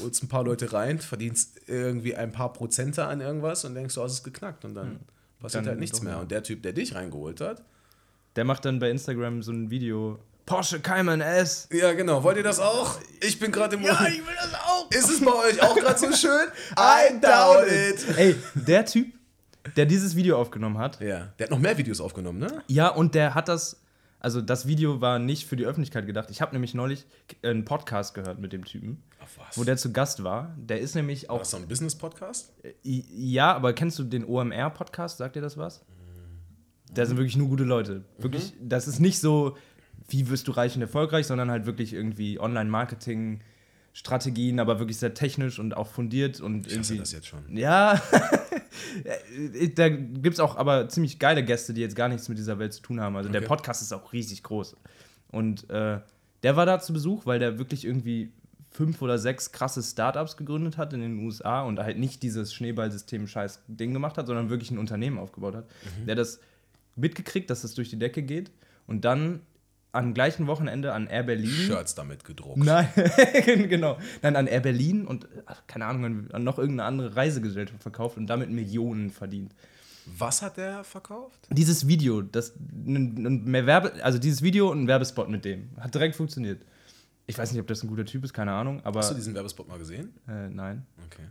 holst ein paar Leute rein, verdienst irgendwie ein paar Prozente an irgendwas und denkst, du hast es geknackt und dann passiert Dann halt nichts mehr. Und der Typ, der dich reingeholt hat, Der macht dann bei Instagram so ein Video. Porsche Cayman S. ja genau, wollt ihr das auch? Ich bin gerade im will das auch. Ist es bei euch auch gerade so schön? *laughs* I doubt it. Ey, der Typ, der dieses Video aufgenommen hat, Ja, der hat noch mehr Videos aufgenommen, ne? Ja, und der hat das, also das Video war nicht für die Öffentlichkeit gedacht. Ich habe nämlich neulich einen Podcast gehört mit dem Typen, wo der zu Gast war. Der ist nämlich War auch, das so ein Business-Podcast? ja, aber kennst du den OMR-Podcast? Sagt dir das was? Da sind wirklich nur gute Leute. Wirklich, das ist nicht so, wie wirst du reich und erfolgreich, sondern halt wirklich irgendwie Online-Marketing. Strategien, aber wirklich sehr technisch und auch fundiert und Ich irgendwie. das jetzt schon. Ja, *laughs* da gibt es auch aber ziemlich geile Gäste, die jetzt gar nichts mit dieser Welt zu tun haben. Also der Okay. Podcast ist auch riesig groß. Und äh, der war da zu Besuch, weil der wirklich irgendwie fünf oder sechs krasse Startups gegründet hat in den USA und halt nicht dieses Schneeballsystem-Scheiß-Ding gemacht hat, sondern wirklich ein Unternehmen aufgebaut hat. Der hat das mitgekriegt, dass das durch die Decke geht und dann am gleichen Wochenende an Air Berlin. Shirts damit gedruckt. Nein, *laughs* genau. Dann an Air Berlin und, ach, keine Ahnung, an noch irgendeine andere Reisegesellschaft verkauft und damit Millionen verdient. Was hat der verkauft? Dieses Video, das mehr Werbe, also dieses Video und ein Werbespot mit dem, hat direkt funktioniert. Ich weiß nicht, ob das ein guter Typ ist, keine Ahnung, aber Hast du diesen Werbespot mal gesehen? äh, nein. Okay.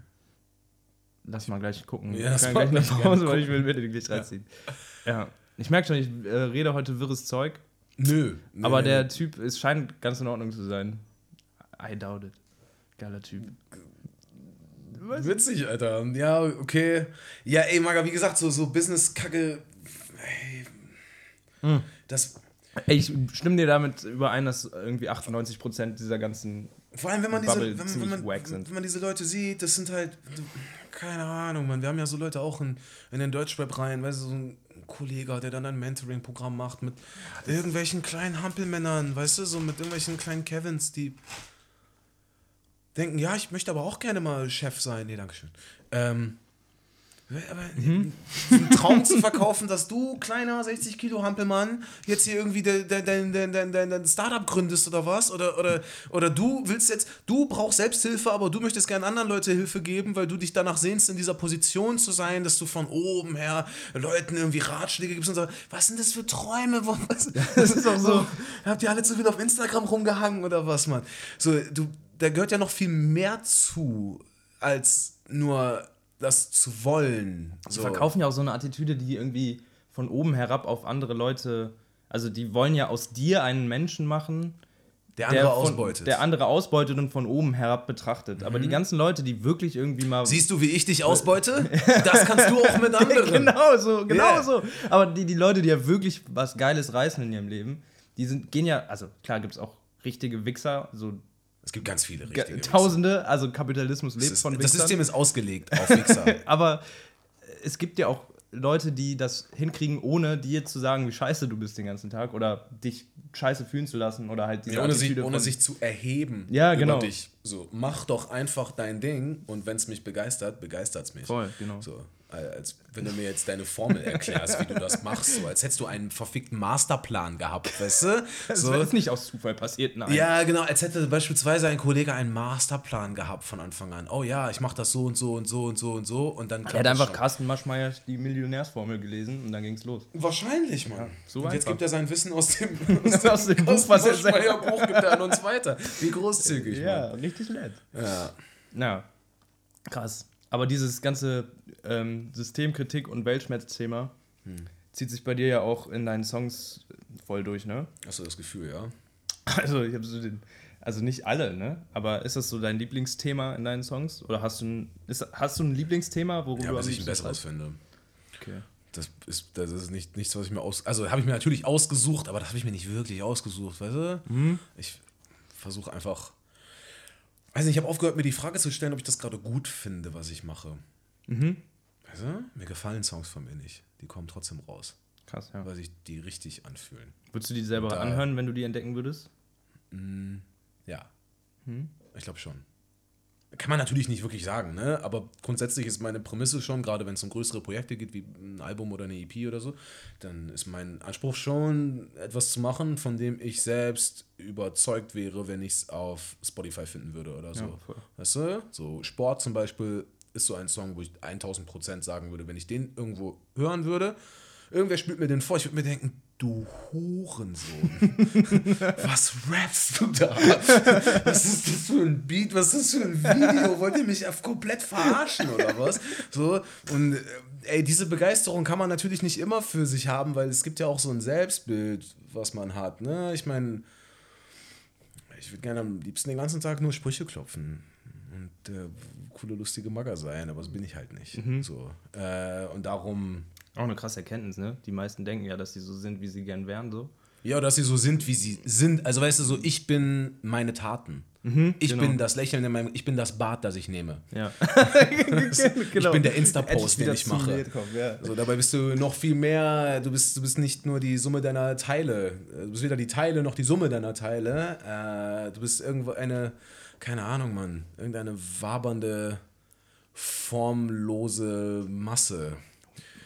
Lass mal gleich gucken. Ja, ich kann gleich eine Pause, weil ich will mir den gleich reinziehen. Ja. Ich merke schon, ich äh, rede heute wirres Zeug, Nö. Nee, aber nee, der nee. Typ ist, scheint ganz in Ordnung zu sein. I doubt it. Geiler Typ. Witzig, Alter. Ja, okay. Ja, ey, Maga, wie gesagt, so, so Business-Kacke. Ey, Hm. Das, Ey, ich stimme dir damit überein, dass irgendwie 98% dieser ganzen. vor allem, wenn man, diese, Bubble wenn, wenn, man, wack sind. wenn man diese Leute sieht, das sind halt, keine Ahnung, man. Wir haben ja so Leute auch in, in den Deutschrap rein, weißt du, so ein Kollege, der dann ein Mentoring-Programm macht mit irgendwelchen kleinen Hampelmännern, weißt du, so mit irgendwelchen kleinen Kevins, die denken, ja, ich möchte aber auch gerne mal Chef sein. Nee, dankeschön. Ähm, aber Mhm. einen Traum zu verkaufen, dass du, kleiner 60 Kilo Hampelmann, jetzt hier irgendwie dein, dein, dein, dein, dein Startup gründest oder was? Oder, oder, oder du willst jetzt, du brauchst Selbsthilfe, aber du möchtest gerne anderen Leute Hilfe geben, weil du dich danach sehnst, in dieser Position zu sein, dass du von oben her Leuten irgendwie Ratschläge gibst und so. Was sind das für Träume? Was, das ist doch so. Habt ihr alle zu viel auf Instagram rumgehangen oder was, Mann? So, du, da gehört ja noch viel mehr zu, als nur das zu wollen. Sie So. verkaufen ja auch so eine Attitüde, die irgendwie von oben herab auf andere Leute. Also, die wollen ja aus dir einen Menschen machen, Der andere der, von, ausbeutet. der andere ausbeutet und von oben herab betrachtet. Aber die ganzen Leute, die wirklich irgendwie mal. Siehst du, wie ich dich ausbeute? Das kannst du auch mit *laughs* anderen. genau so, genau Yeah. so. Aber die, die Leute, die ja wirklich was Geiles reißen in ihrem Leben, die sind, gehen ja, also klar gibt es auch richtige Wichser, so Es gibt ganz viele ge- richtige Tausende, also Kapitalismus Das, lebt ist, von das Wichsern. System ist ausgelegt auf Wichser. *laughs* Aber es gibt ja auch Leute, die das hinkriegen, ohne dir zu sagen, wie scheiße du bist den ganzen Tag oder dich scheiße fühlen zu lassen oder halt diese Ja, ohne sich, ohne sich zu erheben Ja, genau. dich. So, mach doch einfach dein Ding und wenn es mich begeistert, begeistert es mich. Voll, genau. So, als wenn du mir jetzt deine Formel erklärst, wie du das machst, so als hättest du einen verfickten Masterplan gehabt, weißt du? *laughs* Das So. ist nicht aus Zufall passiert, nein. Ja, genau, als hätte beispielsweise ein Kollege einen Masterplan gehabt von Anfang an. Oh ja, ich mache das so und so und so und so und so und dann Er hat einfach schon. Carsten Maschmeyer die Millionärsformel gelesen und dann ging's los. Wahrscheinlich, Mann. so und jetzt einfach. gibt er sein Wissen aus dem, *laughs* Aus dem Buch, was er Maschmeyer Buch gibt er an uns weiter. Wie großzügig, Mann. richtig nett. Ja. Na, krass. Aber dieses ganze ähm, Systemkritik und Weltschmerz-Thema zieht sich bei dir ja auch in deinen Songs voll durch, ne? Hast du das Gefühl, ja? *laughs* Also, ich habe so den. Also nicht alle, ne? Aber ist das so dein Lieblingsthema in deinen Songs? Oder hast du ein, ist, hast du ein Lieblingsthema, worüber Ja, du was ich ein besseres finde. Okay. Das ist, das ist nicht, nichts, was ich mir aus. Also habe ich mir natürlich ausgesucht, aber das habe ich mir nicht wirklich ausgesucht, weißt du? Mhm. Ich versuche einfach. Nicht, ich habe aufgehört, mir die Frage zu stellen, ob ich das gerade gut finde, was ich mache. Mhm. Du? Mir gefallen Songs von mir nicht. Die kommen trotzdem raus, Krass, ja. weil sich die richtig anfühlen. Würdest du die selber Da- anhören, wenn du die entdecken würdest? Ja. Hm? Ich glaube schon. Kann man natürlich nicht wirklich sagen, ne? aber grundsätzlich ist meine Prämisse schon, gerade wenn es um größere Projekte geht, wie ein Album oder eine EP oder so, dann ist mein Anspruch schon, etwas zu machen, von dem ich selbst überzeugt wäre, wenn ich es auf Spotify finden würde oder so. Ja, voll. weißt du? So Sport zum Beispiel ist so ein Song, wo ich 1000 Prozent sagen würde, wenn ich den irgendwo hören würde, irgendwer spielt mir den vor, ich würde mir denken, du Hurensohn. *laughs* Was rappst du da? Was ist das für ein Beat? Was ist das für ein Video? Wollt ihr mich auf komplett verarschen oder was? So, und äh, ey, diese Begeisterung kann man natürlich nicht immer für sich haben, weil es gibt ja auch so ein Selbstbild, was man hat. Ne? Ich meine, ich würde gerne am liebsten den ganzen Tag nur Sprüche klopfen und äh, coole, lustige Magger sein, aber so bin ich halt nicht. So, äh, und darum, Auch eine krasse Erkenntnis, ne? Die meisten denken ja, dass sie so sind, wie sie gern wären, so. ja, dass sie so sind, wie sie sind. Also weißt du, so, ich bin meine Taten. ich genau. bin das Lächeln in meinem, ich bin das Bad, das ich nehme. Ja. *laughs* Ich bin der Insta-Post, den ich mache. Redkopf, ja. So, dabei bist du noch viel mehr, du bist, du bist nicht nur die Summe deiner Teile, du bist weder die Teile noch die Summe deiner Teile. Äh, du bist irgendwo eine, keine Ahnung, Mann, irgendeine wabernde, formlose Masse,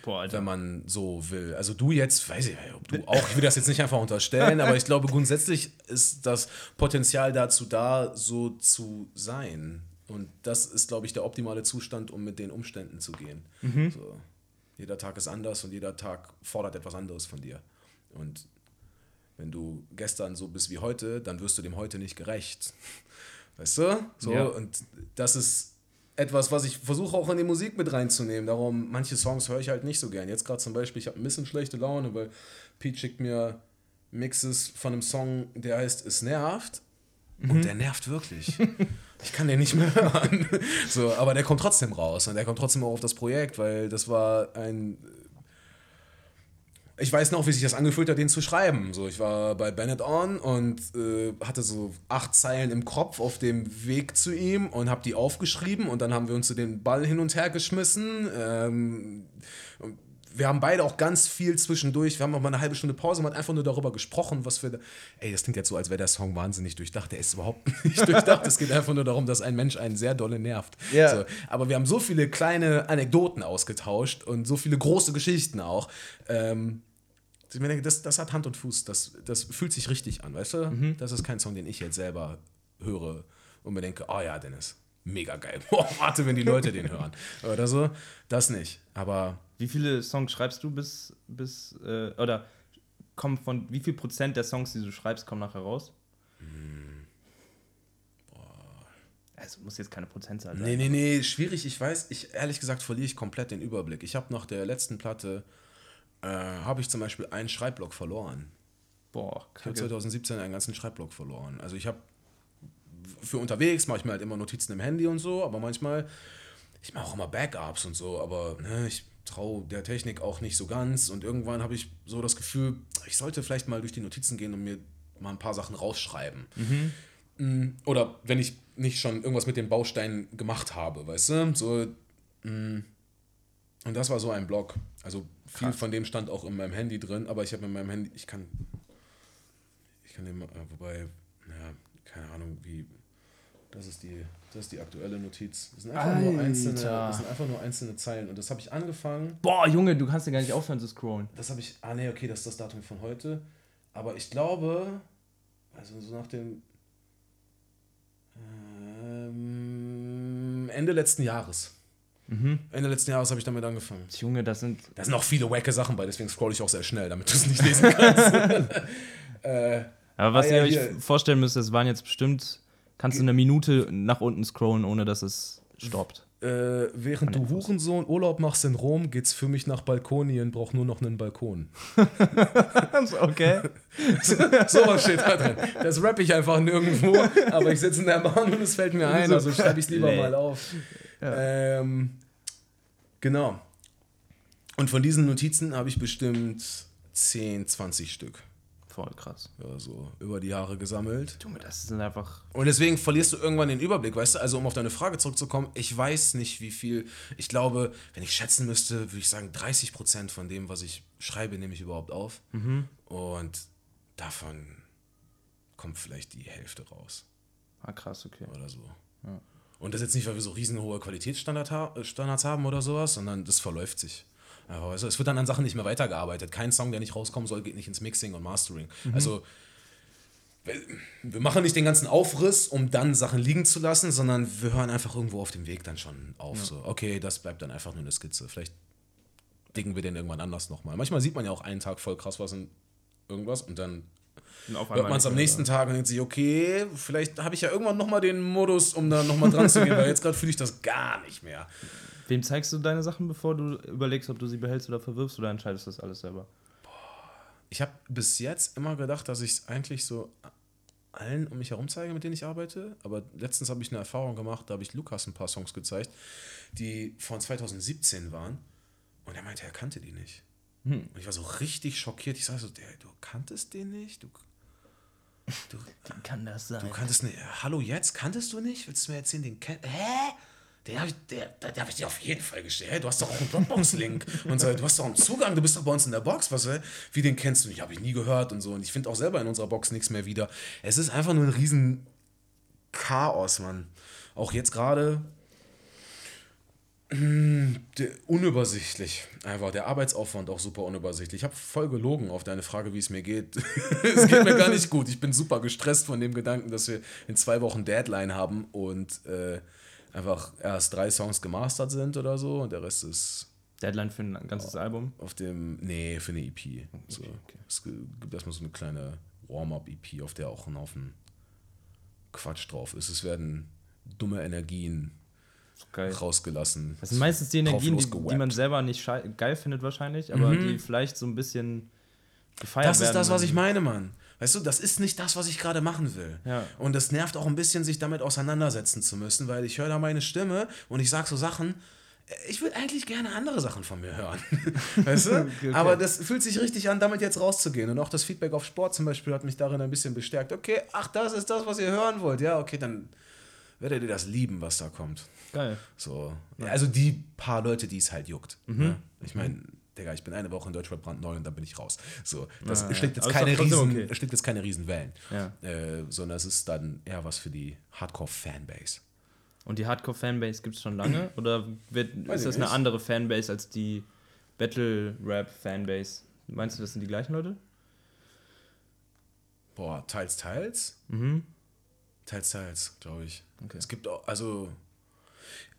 Boah, wenn man so will. Also du jetzt, weiß ich, ob du auch, ich will das jetzt nicht einfach unterstellen, aber ich glaube grundsätzlich ist das Potenzial dazu da, so zu sein. Und das ist, glaube ich, der optimale Zustand, um mit den Umständen zu gehen. So. Jeder Tag ist anders und jeder Tag fordert etwas anderes von dir. Und wenn du gestern so bist wie heute, dann wirst du dem heute nicht gerecht. Weißt du? So, Ja. und das ist etwas, was ich versuche auch in die Musik mit reinzunehmen. Darum, manche Songs höre ich halt nicht so gern. Jetzt gerade zum Beispiel, ich habe ein bisschen schlechte Laune, weil Pete schickt mir Mixes von einem Song, der heißt Es nervt. Und der nervt wirklich. *laughs* Ich kann den nicht mehr hören. *laughs* So, aber der kommt trotzdem raus und der kommt trotzdem auch auf das Projekt, weil das war ein. Ich weiß noch, wie sich das angefühlt hat, den zu schreiben. So, ich war bei Bennett On und äh, hatte so acht Zeilen im Kopf auf dem Weg zu ihm und habe die aufgeschrieben und dann haben wir uns so den Ball hin und her geschmissen. Ähm, wir haben beide auch ganz viel zwischendurch. Wir haben auch mal eine halbe Stunde Pause und hat einfach nur darüber gesprochen, was wir. Da Ey, das klingt jetzt so, als wäre der Song wahnsinnig durchdacht. Der ist überhaupt *laughs* nicht durchdacht. Es geht einfach nur darum, dass ein Mensch einen sehr dolle nervt. Ja. So. Aber wir haben so viele kleine Anekdoten ausgetauscht und so viele große Geschichten auch. Ähm, ich mir denke, das, das hat Hand und Fuß. Das, das fühlt sich richtig an, weißt du? Das ist kein Song, den ich jetzt selber höre und mir denke, oh ja, Dennis, mega geil. *laughs* Boah, warte, wenn die Leute den hören. Oder so. Das nicht. Aber Wie viele Songs schreibst du bis, bis äh, oder kommen von, wie viel Prozent der Songs, die du schreibst, kommen nachher raus? Also muss jetzt keine Prozentzahl sein. Nee, nee, nee, schwierig. Ich weiß, ich ehrlich gesagt verliere ich komplett den Überblick. Ich habe nach der letzten Platte, äh, habe ich zum Beispiel einen Schreibblock verloren. Boah, Ich habe kacke. 2017 einen ganzen Schreibblock verloren. Also ich habe für unterwegs mache ich mir halt immer Notizen im Handy und so, aber manchmal, ich mache auch immer Backups und so, aber ne, ich traue der Technik auch nicht so ganz und irgendwann habe ich so das Gefühl, ich sollte vielleicht mal durch die Notizen gehen und mir mal ein paar Sachen rausschreiben. Mm, Oder wenn ich nicht schon irgendwas mit den Bausteinen gemacht habe, weißt du? So, mm. Und das war so ein Blog. Also viel Krass. von dem stand auch in meinem Handy drin, aber ich habe in meinem Handy, ich kann, ich kann dem, äh, wobei, ja, keine Ahnung, wie, das ist die, das ist die aktuelle Notiz. Das sind einfach, nur einzelne, das sind einfach nur einzelne Zeilen und das habe ich angefangen. Boah, Junge, du kannst ja gar nicht aufhören zu scrollen. Das habe ich, ah nee, okay, das ist das Datum von heute. Aber ich glaube, also so nach dem ähm, Ende letzten Jahres. Ende letzten Jahres habe ich damit angefangen. Junge, das sind. Da sind auch viele wacke Sachen bei, deswegen scroll ich auch sehr schnell, damit du es nicht lesen kannst. *laughs* äh, Aber was Ah, ihr ja, euch hier. vorstellen müsst, das waren jetzt bestimmt. Kannst du eine Minute nach unten scrollen, ohne dass es stoppt. äh, während du Hurensohn Urlaub machst in Rom, geht's für mich nach Balkonien, brauch nur noch einen Balkon. *laughs* okay. So was steht da drin. Das rappe ich einfach nirgendwo, aber ich sitze in der Bahn und es fällt mir ein, also schreibe ich es lieber mal auf. Ähm, genau. Und von diesen Notizen habe ich bestimmt 10, 20 Stück Voll krass. ja, so über die Jahre gesammelt. Junge, das sind einfach. Und deswegen verlierst du irgendwann den Überblick, weißt du? Also, um auf deine Frage zurückzukommen, ich weiß nicht, wie viel. Ich glaube, wenn ich schätzen müsste, würde ich sagen, 30 Prozent von dem, was ich schreibe, nehme ich überhaupt auf. Und davon kommt vielleicht die Hälfte raus Ah, krass, okay. oder so. Und das jetzt nicht, weil wir so riesenhohe Qualitätsstandards ha Standards haben oder sowas, sondern das verläuft sich. Also, es wird dann an Sachen nicht mehr weitergearbeitet. Kein Song, der nicht rauskommen soll, geht nicht ins Mixing und Mastering. Also wir- machen nicht den ganzen Aufriss, um dann Sachen liegen zu lassen, sondern wir hören einfach irgendwo auf dem Weg dann schon auf. So, okay, das bleibt dann einfach nur eine Skizze. Vielleicht dicken wir den irgendwann anders nochmal. Manchmal sieht man ja auch einen Tag voll krass was in irgendwas und dann hört man es am nächsten Tag und denkt sich, okay, vielleicht habe ich ja irgendwann nochmal den Modus, um da nochmal dran zu gehen, weil jetzt gerade fühle ich das gar nicht mehr. Wem zeigst du deine Sachen, bevor du überlegst, ob du sie behältst oder verwirfst oder entscheidest das alles selber? Ich habe bis jetzt immer gedacht, dass ich es eigentlich so allen um mich herum zeige, mit denen ich arbeite. Aber letztens habe ich eine Erfahrung gemacht, da habe ich Lukas ein paar Songs gezeigt, die von 2017 waren. Und er meinte, er kannte die nicht. Und ich war so richtig schockiert. Ich sage so, der, du kanntest den nicht? Du, du, Kann das sein? du kanntest nicht. Hallo, jetzt kanntest du nicht? Willst du mir erzählen, den kennt. Hä? Den habe ich, der, der hab ich dir auf jeden Fall gestellt. Hä, Du hast doch auch einen Dropbox-Link. *laughs* und so, du hast doch einen Zugang, du bist doch bei uns in der Box. Was? Wie den kennst du nicht? Habe ich nie gehört und so. Und ich finde auch selber in unserer Box nichts mehr wieder. Es ist einfach nur ein riesen Chaos, Mann. Auch jetzt gerade der- unübersichtlich. Einfach der Arbeitsaufwand auch super unübersichtlich. Ich habe voll gelogen auf deine Frage, wie es mir geht. *laughs* es geht mir gar nicht gut. Ich bin super gestresst von dem Gedanken, dass wir in zwei Wochen Deadline haben und äh, einfach erst drei Songs gemastert sind oder so und der Rest ist Deadline für ein ganzes Album? auf dem, nee, für eine EP. So. okay. Es gi- gibt erstmal so eine kleine Warm-up-EP, auf der auch ein Haufen Quatsch drauf ist. Es werden dumme Energien Geil. rausgelassen. Das sind meistens die Energien, die, die man selber nicht geil findet wahrscheinlich, aber die vielleicht so ein bisschen gefeiert Das ist werden. das, was ich meine, Mann. Weißt du, das ist nicht das, was ich gerade machen will. Ja. Und das nervt auch ein bisschen, sich damit auseinandersetzen zu müssen, weil ich höre da meine Stimme und ich sage so Sachen, äh, ich würde eigentlich gerne andere Sachen von mir hören. *laughs* weißt du? *laughs* Okay. Aber das fühlt sich richtig an, damit jetzt rauszugehen. Und auch das Feedback auf Sport zum Beispiel hat mich darin ein bisschen bestärkt. Okay, ach, das ist das, was ihr hören wollt. Ja, okay, dann werdet ihr das lieben, was da kommt. Geil. So. Also die paar Leute, die es halt juckt. Mhm. Ne? Ich meine, Digga, ich bin eine Woche in Deutschrap brandneu und dann bin ich raus. So, das ja. schlägt, jetzt Aber ist keine riesen, okay. schlägt jetzt keine Riesenwellen. Ja. Äh, sondern es ist dann eher was für die Hardcore-Fanbase. Und die Hardcore-Fanbase gibt es schon lange? *clears throat* Oder wird, Weiß ist das eine nicht. andere Fanbase als die Battle-Rap-Fanbase? Meinst du, das sind die gleichen Leute? Boah, teils, teils? Mhm. Teils, teils, glaube ich. Okay. Es gibt auch, also.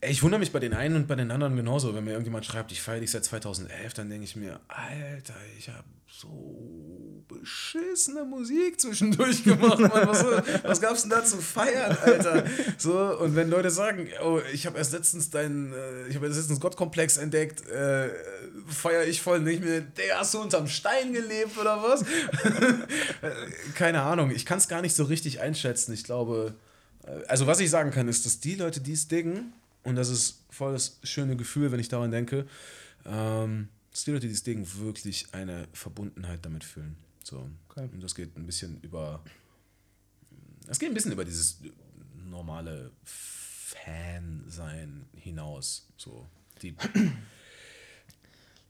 Ich wundere mich bei den einen und bei den anderen genauso. Wenn mir irgendjemand schreibt, ich feiere dich seit 2011, dann denke ich mir, Alter, ich habe so beschissene Musik zwischendurch gemacht. Mann. Was, was gab's denn da zu feiern, Alter? So, und wenn Leute sagen, oh, ich habe erst letztens deinen, äh, ich habe letztens Gottkomplex entdeckt, äh, feiere ich voll nicht mehr. Digga, hast du unterm Stein gelebt oder was? *laughs* Keine Ahnung, ich kann es gar nicht so richtig einschätzen. Ich glaube, äh, also was ich sagen kann, ist, dass die Leute, die es diggen, und das ist voll das schöne Gefühl, wenn ich daran denke, ähm, dass die Leute, die es diggen, wirklich eine Verbundenheit damit fühlen. So. Okay. Und das geht ein bisschen über, es geht ein bisschen über dieses normale Fan-Sein hinaus. So. Die,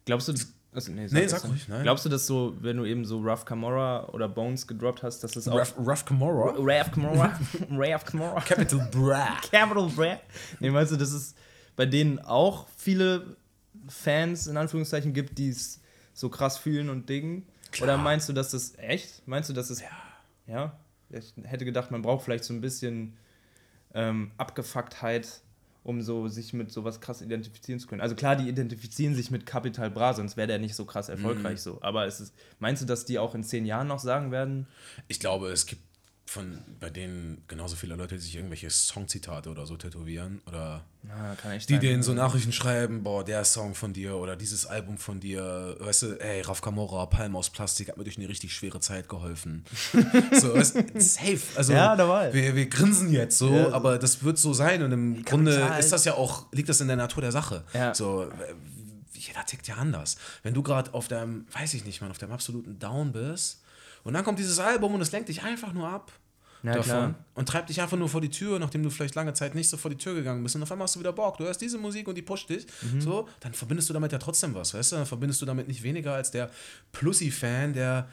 Glaubst du, also, nee, Nee, das sag ruhig, nein. Glaubst du, dass so, wenn du eben so Rough Camorra oder Bones gedroppt hast, dass das auch. Ruff, Ruff Camorra, Rough Camorra? *laughs* Rough Camorra? Capital Bra. *laughs* Capital Bra? Nee, meinst du, dass es bei denen auch viele Fans in Anführungszeichen gibt, die es so krass fühlen und dingen? Klar. Oder meinst du, dass das echt? Meinst du, dass es. Ja. Ich hätte gedacht, man braucht vielleicht so ein bisschen ähm, Abgefucktheit, um so sich mit sowas krass identifizieren zu können. Also klar, die identifizieren sich mit Capital Bra, sonst wäre der nicht so krass erfolgreich Mhm. so. Aber es ist, meinst du, dass die auch in zehn Jahren noch sagen werden? Ich glaube, es gibt von bei denen genauso viele Leute, die sich irgendwelche Songzitate oder so tätowieren oder echt die denen so Nachrichten schreiben, boah, der Song von dir oder dieses Album von dir, weißt du, ey, Raf Camora, Palm aus Plastik hat mir durch eine richtig schwere Zeit geholfen. *laughs* so, weißt, safe. Also, Ja, dabei. Wir, wir grinsen jetzt so, Ja. aber das wird so sein und im Grunde Kapital. ist das ja auch, liegt das in der Natur der Sache. Ja. So, jeder tickt ja anders. Wenn du gerade auf deinem, weiß ich nicht, man, auf deinem absoluten Down bist und dann kommt dieses Album und es lenkt dich einfach nur ab Ja, davon klar. und treibt dich einfach nur vor die Tür, nachdem du vielleicht lange Zeit nicht so vor die Tür gegangen bist und auf einmal hast du wieder Bock, du hörst diese Musik und die pusht dich, Mhm. so, dann verbindest du damit ja trotzdem was, weißt du, dann verbindest du damit nicht weniger als der Plussi-Fan, der,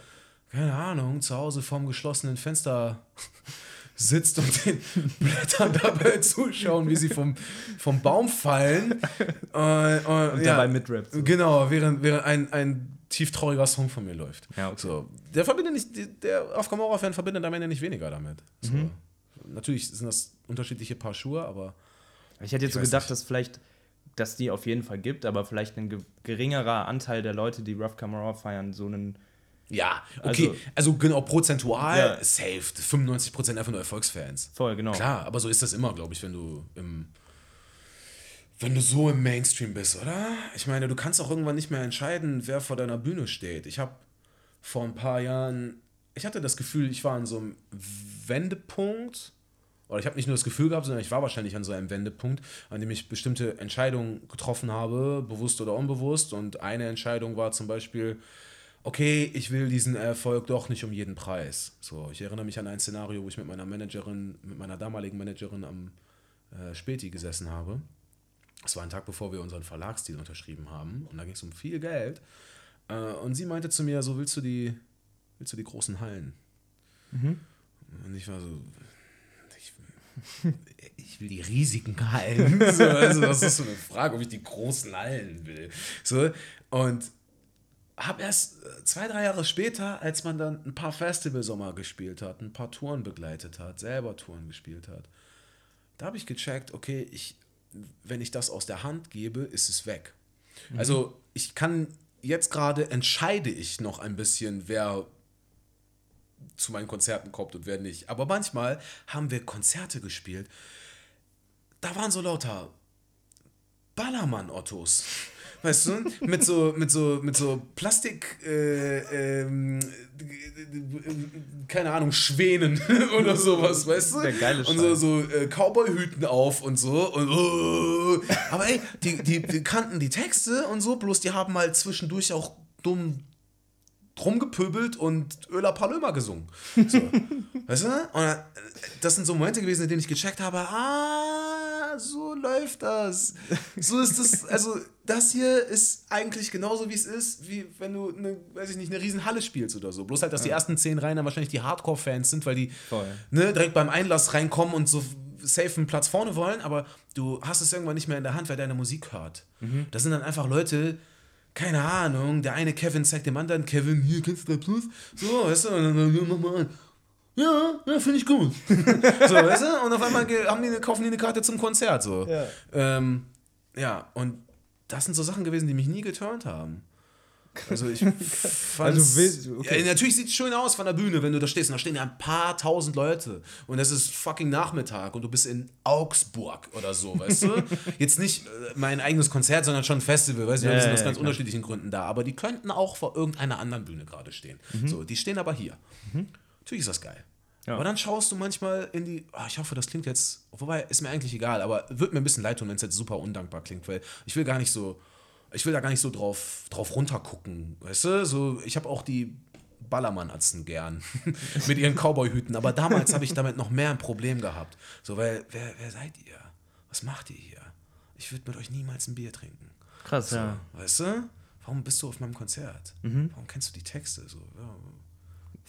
keine Ahnung, zu Hause vorm geschlossenen Fenster *laughs* sitzt und den *laughs* Blättern dabei zuschauen, wie sie vom, vom Baum fallen. *laughs* Äh, äh, Und ja, dabei mitrappt. So. Genau, während, während ein, ein tief trauriger Song von mir läuft. Ja, okay. So, der verbindet nicht, der auf Camorra-Fan verbindet am Ende nicht weniger damit. So. Mhm. Natürlich sind das unterschiedliche Paar Schuhe, aber Ich hätte jetzt Ich so gedacht, nicht. dass vielleicht, dass die auf jeden Fall gibt, aber vielleicht ein ge geringerer Anteil der Leute, die Rough Camera feiern, so einen. ja, okay, Also- also, genau, prozentual Ja. safe, 95% einfach nur Erfolgsfans. Voll, genau. Klar, aber so ist das immer, glaube ich, wenn du im wenn du so im Mainstream bist, oder? Ich meine, du kannst auch irgendwann nicht mehr entscheiden, wer vor deiner Bühne steht. Ich habe vor ein paar Jahren, ich hatte das Gefühl, ich war an so einem Wendepunkt. Oder ich habe nicht nur das Gefühl gehabt, sondern ich war wahrscheinlich an so einem Wendepunkt, an dem ich bestimmte Entscheidungen getroffen habe, bewusst oder unbewusst. Und eine Entscheidung war zum Beispiel, okay, ich will diesen Erfolg doch nicht um jeden Preis. So, ich erinnere mich an ein Szenario, wo ich mit meiner Managerin, mit meiner damaligen Managerin am äh, Späti gesessen habe. Es war ein Tag, bevor wir unseren Verlagsdeal unterschrieben haben. Und da ging es um viel Geld. Äh, und sie meinte zu mir, so willst du die, willst du die großen Hallen? Und ich war so, ich, *laughs* ich will die riesigen Hallen. *laughs* So, also, das ist so eine Frage, ob ich die großen Hallen will. So, und habe erst äh, zwei, drei Jahre später, als man dann ein paar Festivalsommer gespielt hat, ein paar Touren begleitet hat, selber Touren gespielt hat, da habe ich gecheckt, okay, ich, wenn ich das aus der Hand gebe, ist es weg. Also ich kann jetzt gerade entscheide ich noch ein bisschen, wer zu meinen Konzerten kommt und wer nicht. Aber manchmal haben wir Konzerte gespielt, da waren so lauter Ballermann-Ottos. Weißt du, mit so, mit so, mit so Plastik, äh, ähm, keine Ahnung, Schwänen *laughs* oder sowas, weißt du? Der geile und so, so äh, Cowboy-Hüten auf und so. Und, uh, aber ey, die, die, die kannten die Texte und so, bloß die haben halt zwischendurch auch dumm rumgepöbelt und Öla Palömer gesungen. So. *laughs* weißt du? Und das sind so Momente gewesen, in denen ich gecheckt habe, ah, so läuft das. So ist das, also das hier ist eigentlich genauso wie es ist, wie wenn du eine, weiß ich nicht, eine riesen Halle spielst oder so. Bloß halt, dass die ersten zehn Reihen dann wahrscheinlich die Hardcore-Fans sind, weil die ne, direkt beim Einlass reinkommen und so safe einen Platz vorne wollen, aber du hast es irgendwann nicht mehr in der Hand, wer deine Musik hört. Mhm. Das sind dann einfach Leute, keine Ahnung, der eine Kevin zeigt dem anderen, Kevin, hier, kennst du Plus? So, weißt du, dann, ja, mach mal an. Ja, ja, finde ich gut. *laughs* so, weißt du, und auf einmal haben die, kaufen die eine Karte zum Konzert, so. Ja. Ähm, ja, und das sind so Sachen gewesen, die mich nie geturnt haben. Also ich *laughs* fand also willst, okay. ja, natürlich sieht es schön aus von der Bühne, wenn du da stehst und da stehen ja ein paar tausend Leute und es ist fucking Nachmittag und du bist in Augsburg oder so, weißt du? *laughs* Jetzt nicht äh, mein eigenes Konzert, sondern schon ein Festival, weißt du? Ja, wir sind aus ja, ganz klar. unterschiedlichen Gründen da, aber die könnten auch vor irgendeiner anderen Bühne gerade stehen. Mhm. So, die stehen aber hier. Mhm. Natürlich ist das geil. Ja. Aber dann schaust du manchmal in die, oh, ich hoffe, das klingt jetzt, wobei ist mir eigentlich egal, aber wird mir ein bisschen leid tun, wenn es jetzt super undankbar klingt, weil ich will gar nicht so ich will da gar nicht so drauf, drauf runtergucken, weißt du? So, ich habe auch die Ballermann-Atzen gern *laughs* mit ihren Cowboy-Hüten, aber damals habe ich damit noch mehr ein Problem gehabt. So, weil, wer, wer seid ihr? Was macht ihr hier? Ich würde mit euch niemals ein Bier trinken. Krass, so, ja. Weißt du? Warum bist du auf meinem Konzert? Mhm. Warum kennst du die Texte? So, ja.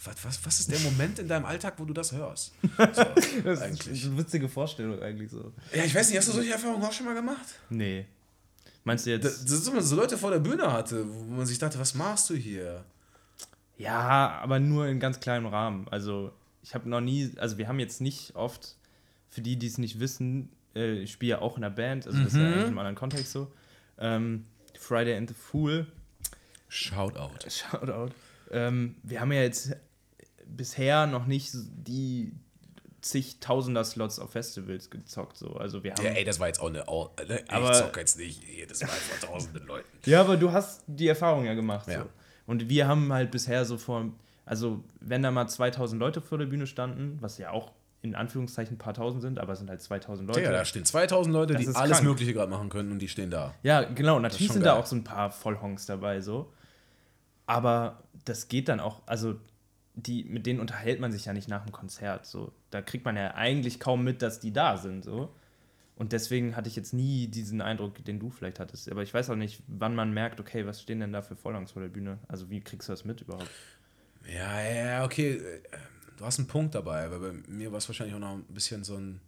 Was, was, was ist der Moment in deinem Alltag, wo du das hörst? *laughs* So, das eigentlich. ist eine witzige Vorstellung eigentlich so. Ja, ich weiß nicht, hast du solche Erfahrungen auch schon mal gemacht? Nee. Meinst du jetzt? Das, das ist immer so Leute vor der Bühne hatte, wo man sich dachte, was machst du hier? Ja, aber nur in ganz kleinem Rahmen. Also ich habe noch nie, also wir haben jetzt nicht oft, für die, die es nicht wissen, äh, ich spiele ja auch in einer Band, also das ist ja mhm. in einem anderen Kontext so. Ähm, Friday and the Fool. Shoutout. Shoutout. Ähm, wir haben ja jetzt bisher noch nicht die zigtausender Slots auf Festivals gezockt. So. Also wir haben, ja, ey, das war jetzt auch eine. Ne? Aber, ich zocke jetzt nicht jedes Mal vor tausenden Leuten. Ja, aber du hast die Erfahrung ja gemacht. Ja. So. Und wir haben halt bisher so vor. Also, wenn da mal 2000 Leute vor der Bühne standen, was ja auch in Anführungszeichen ein paar tausend sind, aber es sind halt 2000 Leute. Ja, da stehen 2000 Leute, die alles krank. Mögliche gerade machen können und die stehen da. Ja, genau. Natürlich sind geil. da auch so ein paar Vollhonks dabei, so. Aber das geht dann auch, also die, mit denen unterhält man sich ja nicht nach dem Konzert. So. Da kriegt man ja eigentlich kaum mit, dass die da sind. So. Und deswegen hatte ich jetzt nie diesen Eindruck, den du vielleicht hattest. Aber ich weiß auch nicht, wann man merkt, okay, was stehen denn da für Vorlangs vor der Bühne? Also wie kriegst du das mit überhaupt? Ja, ja, okay. Du hast einen Punkt dabei, weil bei mir war es wahrscheinlich auch noch ein bisschen so ein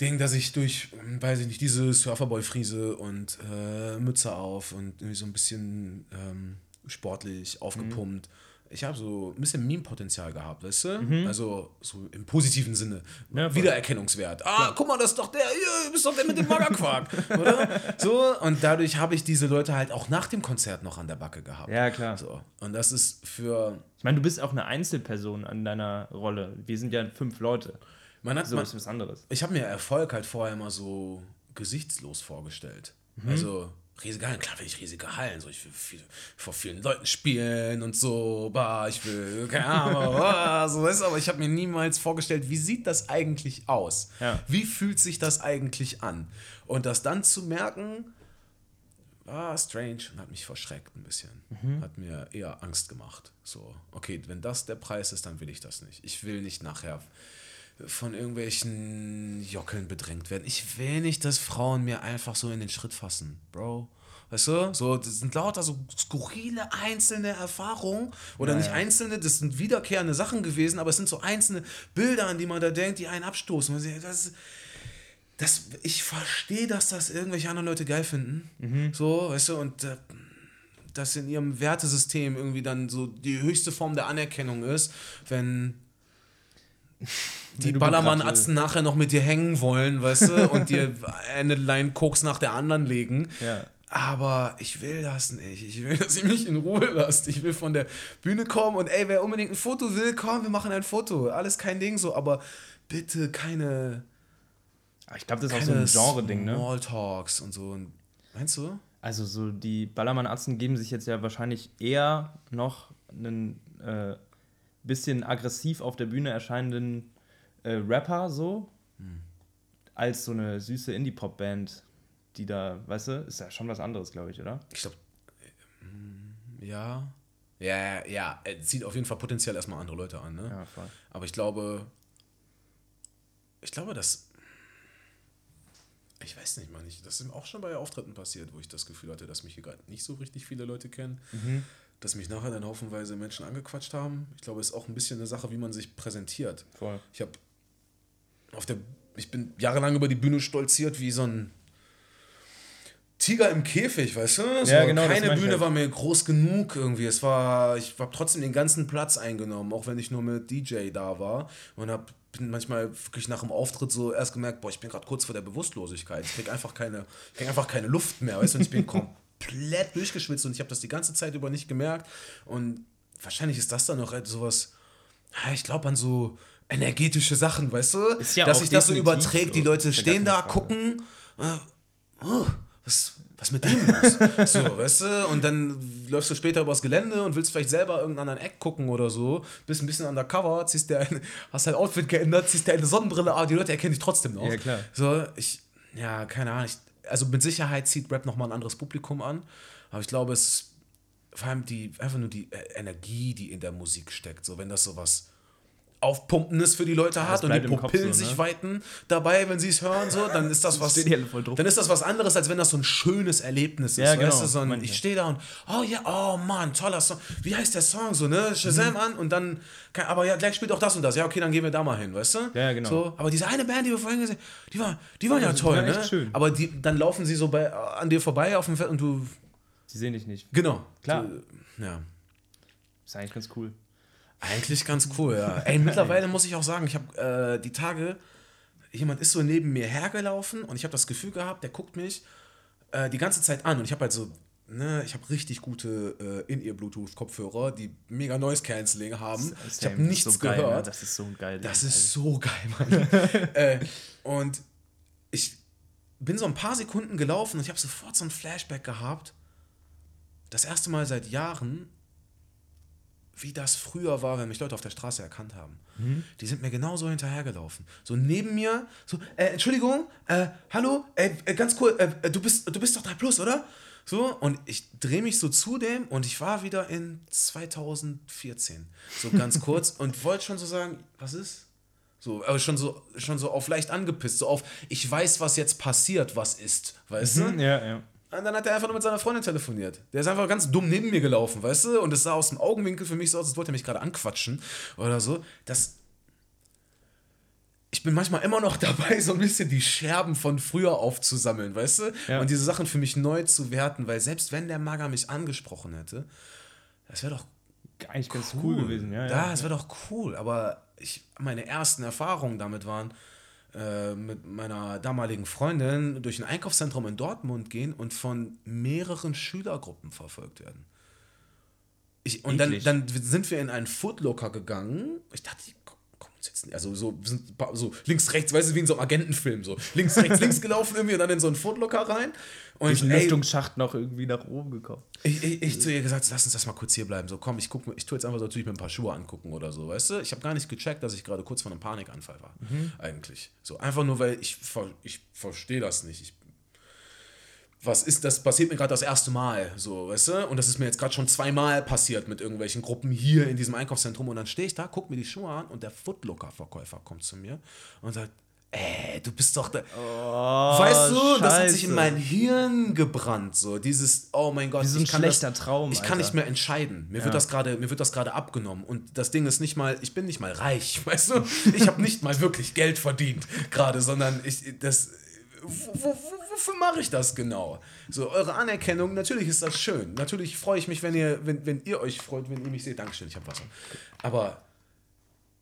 Ding, dass ich durch, weiß ich nicht, diese Surferboy-Friese und äh, Mütze auf und irgendwie so ein bisschen ähm, sportlich aufgepumpt. Mhm ich habe so ein bisschen Meme-Potenzial gehabt, weißt du? Mhm. Also so im positiven Sinne. Ja, Wiedererkennungswert. Ah, ja. guck mal, das ist doch der, du bist doch der mit dem Magerquark, *laughs* oder? So, und dadurch habe ich diese Leute halt auch nach dem Konzert noch an der Backe gehabt. Ja, klar. So. Und das ist für. Ich meine, du bist auch eine Einzelperson an deiner Rolle. Wir sind ja fünf Leute. Man hat, so man, ist was anderes. Ich habe mir Erfolg halt vorher immer so gesichtslos vorgestellt. Mhm. Also riesige Hallen. Klar will ich riesige Hallen. So, ich will viel, vor vielen Leuten spielen und so. Bah, ich will, keine Ahnung, *laughs* bah, so weißt, aber ich habe mir niemals vorgestellt, wie sieht das eigentlich aus? Ja. Wie fühlt sich das eigentlich an? Und das dann zu merken, war strange und hat mich verschreckt ein bisschen. Mhm. Hat mir eher Angst gemacht. So, okay, wenn das der Preis ist, dann will ich das nicht. Ich will nicht nachher von irgendwelchen Jockeln bedrängt werden. Ich will nicht, dass Frauen mir einfach so in den Schritt fassen, Bro. Weißt du? So, das sind lauter so skurrile einzelne Erfahrungen. Oder ja, nicht einzelne, das sind wiederkehrende Sachen gewesen, aber es sind so einzelne Bilder, an die man da denkt, die einen abstoßen. Das, das, ich verstehe, dass das irgendwelche anderen Leute geil finden. Mhm. So, weißt du, und äh, das in ihrem Wertesystem irgendwie dann so die höchste Form der Anerkennung ist, wenn die Ballermann-Atzen nachher noch mit dir hängen wollen, weißt du, und dir *laughs* eine Line Koks nach der anderen legen. Ja. Aber ich will das nicht. Ich will, dass ihr mich in Ruhe lasst. Ich will von der Bühne kommen und ey, wer unbedingt ein Foto will, komm, wir machen ein Foto. Alles kein Ding so, aber bitte keine. Ich glaube, das ist auch so ein Genre-Ding, ne? Small Talks und so. Meinst du? Also so die Ballermann-Atzen geben sich jetzt ja wahrscheinlich eher noch einen äh, bisschen aggressiv auf der Bühne erscheinenden äh, Rapper so, als so eine süße Indie-Pop-Band, die da, weißt du, ist ja schon was anderes, glaube ich, oder? Ich glaube, ja. Ja, ja, er zieht auf jeden Fall potenziell erstmal andere Leute an, ne? Ja, voll. Aber ich glaube, ich glaube, dass. Ich weiß nicht, Mann. Ich, das ist auch schon bei Auftritten passiert, wo ich das Gefühl hatte, dass mich hier gerade nicht so richtig viele Leute kennen. Dass mich nachher dann haufenweise Menschen angequatscht haben. Ich glaube, es ist auch ein bisschen eine Sache, wie man sich präsentiert. Voll. Ich habe auf der. Ich bin jahrelang über die Bühne stolziert wie so ein Tiger im Käfig, weißt du? So, Ja, genau, Keine Bühne halt. war mir groß genug irgendwie. Es war, ich habe trotzdem den ganzen Platz eingenommen, auch wenn ich nur mit DJ da war und hab bin manchmal wirklich nach dem Auftritt so erst gemerkt, boah, ich bin gerade kurz vor der Bewusstlosigkeit. Ich krieg einfach keine, ich krieg einfach keine Luft mehr, weißt du? Und ich bin komplett *laughs* durchgeschwitzt und ich habe das die ganze Zeit über nicht gemerkt. Und wahrscheinlich ist das dann noch halt sowas. ja, Ich glaube an so energetische Sachen, weißt du? Ist ja Dass sich das so überträgt. Die. Leute stehen da, Frage. gucken. Äh, oh, was, was mit dem los? *laughs* so, weißt du? Und dann läufst du später übers Gelände und willst vielleicht selber irgendeinen anderen Eck gucken oder so. Bist ein bisschen undercover, ziehst dir ein, hast dein Outfit geändert, ziehst dir eine Sonnenbrille an, die Leute erkennen dich trotzdem noch. Ja, klar. So, ich, ja, keine Ahnung. Ich, also mit Sicherheit zieht Rap nochmal ein anderes Publikum an. Aber ich glaube, es ist vor allem die, einfach nur die Energie, die in der Musik steckt. So, wenn das sowas Aufpumpendes für die Leute hat und die Pupillen so, ne? sich weiten dabei, wenn sie es hören, so, dann ist das *laughs* was. Dann ist das was anderes, als wenn das so ein schönes Erlebnis ist. Ja, weißt genau, du, so ein, ich ja. stehe da und, oh ja, oh Mann, toller Song. Wie heißt der Song so, ne? Shazam Mhm. an und dann, kein- aber ja, gleich spielt auch das und das. Ja, okay, dann gehen wir da mal hin, weißt du? Ja, genau. So, aber diese eine Band, die wir vorhin gesehen haben, die, war, die waren ja die toll, ne? schön. Aber die, dann laufen sie so bei, an dir vorbei auf dem Feld und du, Die sehen dich nicht. genau. Klar. Du, ja. Ist eigentlich ganz cool. Eigentlich ganz cool, ja. *laughs* Ey, mittlerweile muss ich auch sagen, ich habe äh, die Tage, jemand ist so neben mir hergelaufen und ich habe das Gefühl gehabt, der guckt mich äh, die ganze Zeit an und ich habe halt so, ne, ich habe richtig gute äh, In-Ear-Bluetooth-Kopfhörer, die mega Noise-Canceling haben. ich habe nichts so geil, gehört. Ne? Das ist so geil. Das ist so geil, Mann. *laughs* äh, und ich bin so ein paar Sekunden gelaufen und ich habe sofort so ein Flashback gehabt. Das erste Mal seit Jahren, wie das früher war, wenn mich Leute auf der Straße erkannt haben. Die sind mir genauso hinterhergelaufen. So neben mir, so, äh, Entschuldigung, äh, hallo, äh, äh, ganz cool, äh, du, bist, du bist doch 3 Plus, oder? So, und ich drehe mich so zu dem und ich war wieder in 2014. So ganz *laughs* kurz und wollte schon so sagen, was ist? So, aber schon so, schon so auf leicht angepisst, so auf, ich weiß, was jetzt passiert, was ist, weißt du? Ja, ja. Und dann hat er einfach nur mit seiner Freundin telefoniert. Der ist einfach ganz dumm neben mir gelaufen, weißt du? Und es sah aus dem Augenwinkel für mich so aus, als wollte er mich gerade anquatschen oder so. Das. Ich bin manchmal immer noch *laughs* dabei, so ein bisschen die Scherben von früher aufzusammeln, weißt du? Ja. Und diese Sachen für mich neu zu werten, weil selbst wenn der Mager mich angesprochen hätte, das wäre doch Eigentlich ganz cool, gewesen, ja. ja, ja. es wäre doch cool, aber ich, meine ersten Erfahrungen damit waren, äh, mit meiner damaligen Freundin durch ein Einkaufszentrum in Dortmund gehen und von mehreren Schülergruppen verfolgt werden. Ich, und dann, Eklig. dann sind wir in einen Footlocker gegangen. Ich dachte, die ko- kommen uns jetzt. Also so, sind so links, rechts, weißt du, wie in so einem Agentenfilm. So links, rechts, links gelaufen irgendwie und dann in so einen Footlocker rein. Und Durch den ey, Lüftungsschacht noch irgendwie nach oben gekommen. ich, ich, ich zu ihr gesagt, lass uns das mal kurz hier bleiben. So, komm, ich guck, ich tue jetzt einfach so, tue ich mir ein paar Schuhe angucken oder so, weißt du? Ich habe gar nicht gecheckt, dass ich gerade kurz vor einem Panikanfall war. Eigentlich. So, einfach nur, weil ich, ich verstehe das nicht. Ich, was ist das? Passiert mir gerade das erste Mal, so, weißt du? Und das ist mir jetzt gerade schon zweimal passiert mit irgendwelchen Gruppen hier in diesem Einkaufszentrum. Und dann stehe ich da, guck mir die Schuhe an und der Footlooker-Verkäufer kommt zu mir und sagt, ey, du bist doch der. weißt du, das hat sich in Oh, Scheiße. mein Hirn gebrannt, so dieses, oh mein Gott, Wie so ein ich kann schlechter das, Traum, Ich kann Alter. nicht mehr entscheiden. Mir wird das gerade, mir wird das gerade abgenommen und das Ding ist nicht mal, ich bin nicht mal reich, *laughs* weißt du? Ich habe nicht mal wirklich Geld verdient gerade, sondern ich das wo, wo, wofür mache ich das genau? So, eure Anerkennung, natürlich ist das schön. Natürlich freue ich mich, wenn ihr, wenn, wenn ihr euch freut, wenn ihr mich seht. Dankeschön, ich habe Wasser. Aber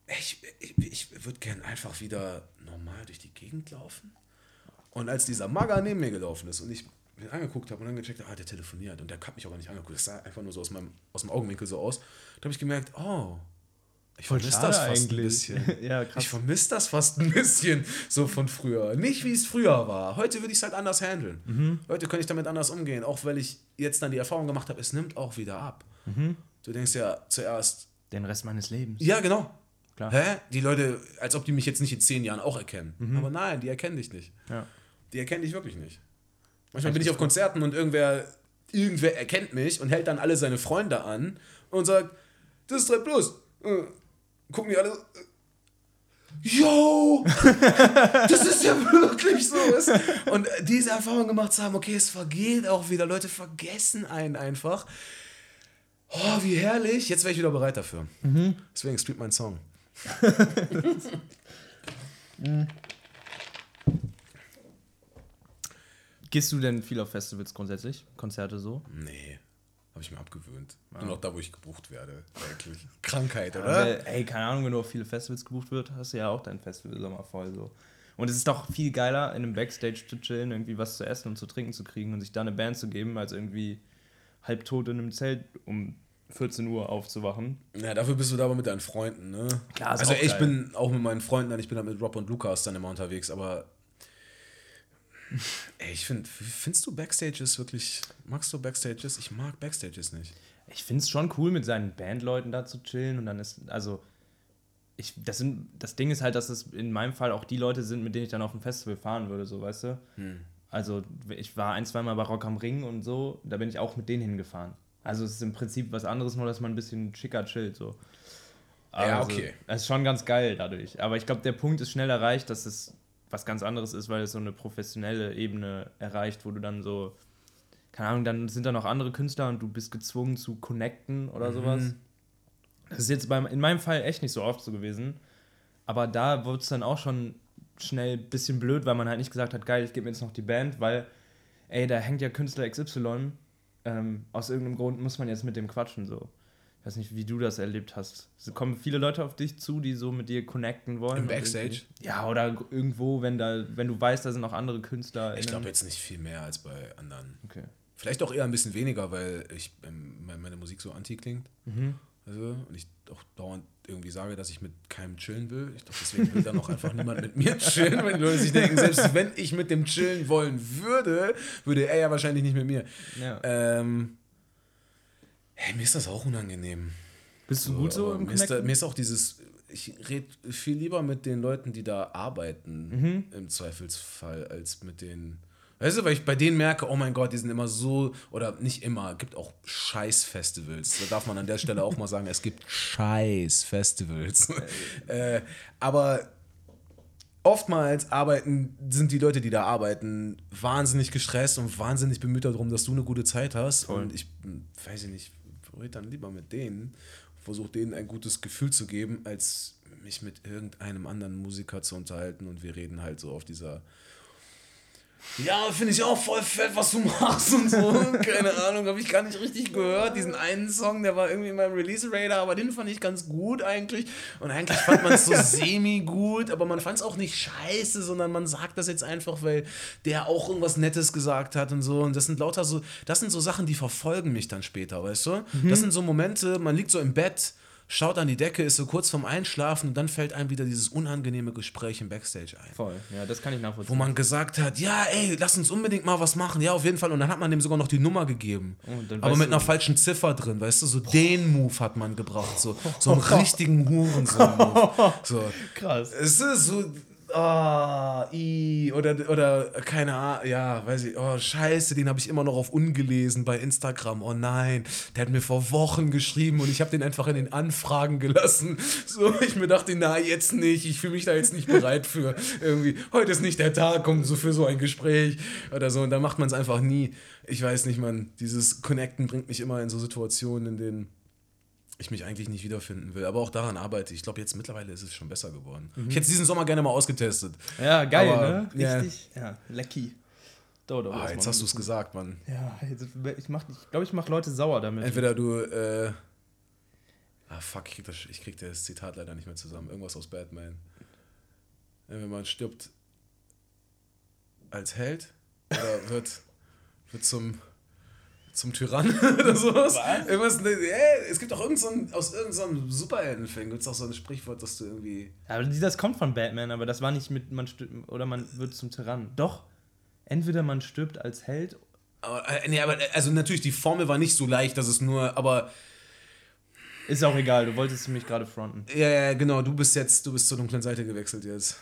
ich, ich, ich würde gern einfach wieder normal durch die Gegend laufen. Und als dieser Maga neben mir gelaufen ist und ich ihn angeguckt habe und dann gecheckt habe, ah, der telefoniert und der hat mich auch gar nicht angeguckt. Das sah einfach nur so aus, meinem, aus dem Augenwinkel so aus. Da habe ich gemerkt, oh, Ich vermisse das fast eigentlich. ein bisschen. *laughs* Ja, krass. Ich vermisse das fast ein bisschen so von früher. Nicht wie es früher war. Heute würde ich es halt anders handeln. Mhm. Heute könnte ich damit anders umgehen, auch weil ich jetzt dann die Erfahrung gemacht habe, es nimmt auch wieder ab. Mhm. Du denkst ja zuerst, Den Rest meines Lebens. ja, genau. Klar. Hä? Die Leute, als ob die mich jetzt nicht in zehn Jahren auch erkennen. Mhm. Aber nein, die erkennen dich nicht. Ja. Die erkennen dich wirklich nicht. Manchmal bin ich auf Konzerten und irgendwer, irgendwer erkennt mich und hält dann alle seine Freunde an und sagt, das ist 3 Plus. Äh, Gucken die alle. so, äh, Yo! *laughs* das ist ja wirklich so. Und diese Erfahrung gemacht zu haben, okay, es vergeht auch wieder. Leute vergessen einen einfach. Oh, wie herrlich. Jetzt wäre ich wieder bereit dafür. Deswegen streamt mein Song. *laughs* Gehst du denn viel auf Festivals grundsätzlich? Konzerte so? Nee, habe ich mir abgewöhnt. Nur noch da, wo ich gebucht werde. Wirklich. *laughs* Krankheit, oder? Weil, ey, keine Ahnung, wenn du auf viele Festivals gebucht wird, hast du ja auch dein Festival Sommer voll so. Und es ist doch viel geiler, in einem Backstage zu chillen, irgendwie was zu essen und zu trinken zu kriegen und sich da eine Band zu geben, als irgendwie halbtot in einem Zelt um 14 Uhr aufzuwachen. Ja, dafür bist du da aber mit deinen Freunden, ne? Klar, ist also auch ich geil. bin auch mit meinen Freunden, ich bin dann mit Rob und Lukas dann immer unterwegs, aber ey, ich finde, findest du Backstages wirklich, magst du Backstages? Ich mag Backstages nicht. Ich finde es schon cool, mit seinen Bandleuten da zu chillen und dann ist, also, ich, das, sind, das Ding ist halt, dass es in meinem Fall auch die Leute sind, mit denen ich dann auf ein Festival fahren würde, so, weißt du? Also, ich war ein, zweimal bei Rock am Ring und so, da bin ich auch mit denen hingefahren. Also, es ist im Prinzip was anderes, nur dass man ein bisschen schicker chillt, so. Ja, Also, okay. Es ist schon ganz geil dadurch. Aber ich glaube, der Punkt ist schnell erreicht, dass es was ganz anderes ist, weil es so eine professionelle Ebene erreicht, wo du dann so, keine Ahnung, dann sind da noch andere Künstler und du bist gezwungen zu connecten oder sowas. Das ist jetzt beim, in meinem Fall echt nicht so oft so gewesen. Aber da wurde es dann auch schon schnell ein bisschen blöd, weil man halt nicht gesagt hat, geil, ich gebe mir jetzt noch die Band, weil, ey, da hängt ja Künstler XY. Ähm, aus irgendeinem Grund muss man jetzt mit dem quatschen, so. Ich weiß nicht, wie du das erlebt hast. Es kommen viele Leute auf dich zu, die so mit dir connecten wollen. Im Backstage? Ja, oder irgendwo, wenn da, wenn du weißt, da sind noch andere Künstler. Ich glaube jetzt nicht viel mehr als bei anderen. Okay. Vielleicht auch eher ein bisschen weniger, weil ich ähm, meine, Musik so anti klingt. Also, und ich auch dauernd irgendwie sage, dass ich mit keinem chillen will. Ich glaube, deswegen will dann auch einfach *laughs* niemand mit mir chillen, weil die Leute sich denken, selbst wenn ich mit dem chillen wollen würde, würde er ja wahrscheinlich nicht mit mir. Ja. Ähm, hey, mir ist das auch unangenehm. Bist du gut so im mir ist, da, mir ist auch dieses, ich rede viel lieber mit den Leuten, die da arbeiten, Mhm. im Zweifelsfall, als mit den. Weißt du, weil ich bei denen merke, oh mein Gott, die sind immer so, oder nicht immer, gibt auch Scheiß-Festivals. Da darf man an der Stelle auch mal sagen, es gibt Scheiß-Festivals. *laughs* äh, aber oftmals arbeiten, sind die Leute, die da arbeiten, wahnsinnig gestresst und wahnsinnig bemüht darum, dass du eine gute Zeit hast. Und ich hm, weiß ich nicht, rede dann lieber mit denen, versuche denen ein gutes Gefühl zu geben, als mich mit irgendeinem anderen Musiker zu unterhalten. Und wir reden halt so auf dieser ja, finde ich auch voll fett, was du *laughs* machst und so. Keine Ahnung, habe ich gar nicht richtig gehört. Diesen einen Song, der war irgendwie in meinem Release-Radar, aber den fand ich ganz gut eigentlich. Und eigentlich fand man es so *laughs* semi-gut, aber man fand es auch nicht scheiße, sondern man sagt das jetzt einfach, weil der auch irgendwas Nettes gesagt hat und so. Und das sind lauter so, das sind so Sachen, die verfolgen mich dann später, weißt du? Das sind so Momente, man liegt so im Bett, schaut an die Decke, ist so kurz vorm Einschlafen und dann fällt einem wieder dieses unangenehme Gespräch im Backstage ein Voll, ja, das kann ich nachvollziehen. wo man gesagt hat, ja, ey, lass uns unbedingt mal was machen. Ja, auf jeden Fall. Und dann hat man dem sogar noch die Nummer gegeben. Oh, Aber mit einer falschen Ziffer drin, weißt du? So den Move hat man gebracht. So, so einen *laughs* richtigen Hurensohn-Move. So. Krass. Es ist so, ah, i, oder, oder, keine Ahnung, ja, weiß ich, oh, scheiße, den habe ich immer noch auf ungelesen bei Instagram. Oh nein, der hat mir vor Wochen geschrieben und ich habe den einfach in den Anfragen gelassen. So, ich mir dachte, na, jetzt nicht, ich fühle mich da jetzt nicht bereit für irgendwie, heute ist nicht der Tag, um so für so ein Gespräch oder so. Und da macht man es einfach nie. Ich weiß nicht, man, dieses Connecten bringt mich immer in so Situationen, in denen ich mich eigentlich nicht wiederfinden will. Aber auch daran arbeite ich. Ich glaube, jetzt mittlerweile ist es schon besser geworden. Ich hätte es diesen Sommer gerne mal ausgetestet. Ja, geil, Aber, ne? ja. Richtig. Ja, lecky. Dauert Ah, jetzt hast du es gesagt, Mann. Ja, jetzt, ich, mach- ich glaube, ich mache Leute sauer damit. Entweder du, äh. Ah, fuck, ich krieg, das, ich krieg das Zitat leider nicht mehr zusammen. Irgendwas aus Batman. Entweder man stirbt als Held oder wird, wird zum. Zum Tyrann *laughs* oder sowas. Was? Irgendwas, ne, ey, es gibt doch irgend so ein, aus irgendeinem so Superheldenfilm gibt es auch so ein Sprichwort, dass du irgendwie. Aber das kommt von Batman, aber das war nicht mit man stirbt, oder man wird zum Tyrannen. Doch. Entweder man stirbt als Held. Aber, äh, nee, aber also natürlich, die Formel war nicht so leicht, dass es nur, aber. Ist auch egal, du wolltest mich gerade fronten. Ja, ja, genau, du bist jetzt, du bist zur dunklen Seite gewechselt jetzt.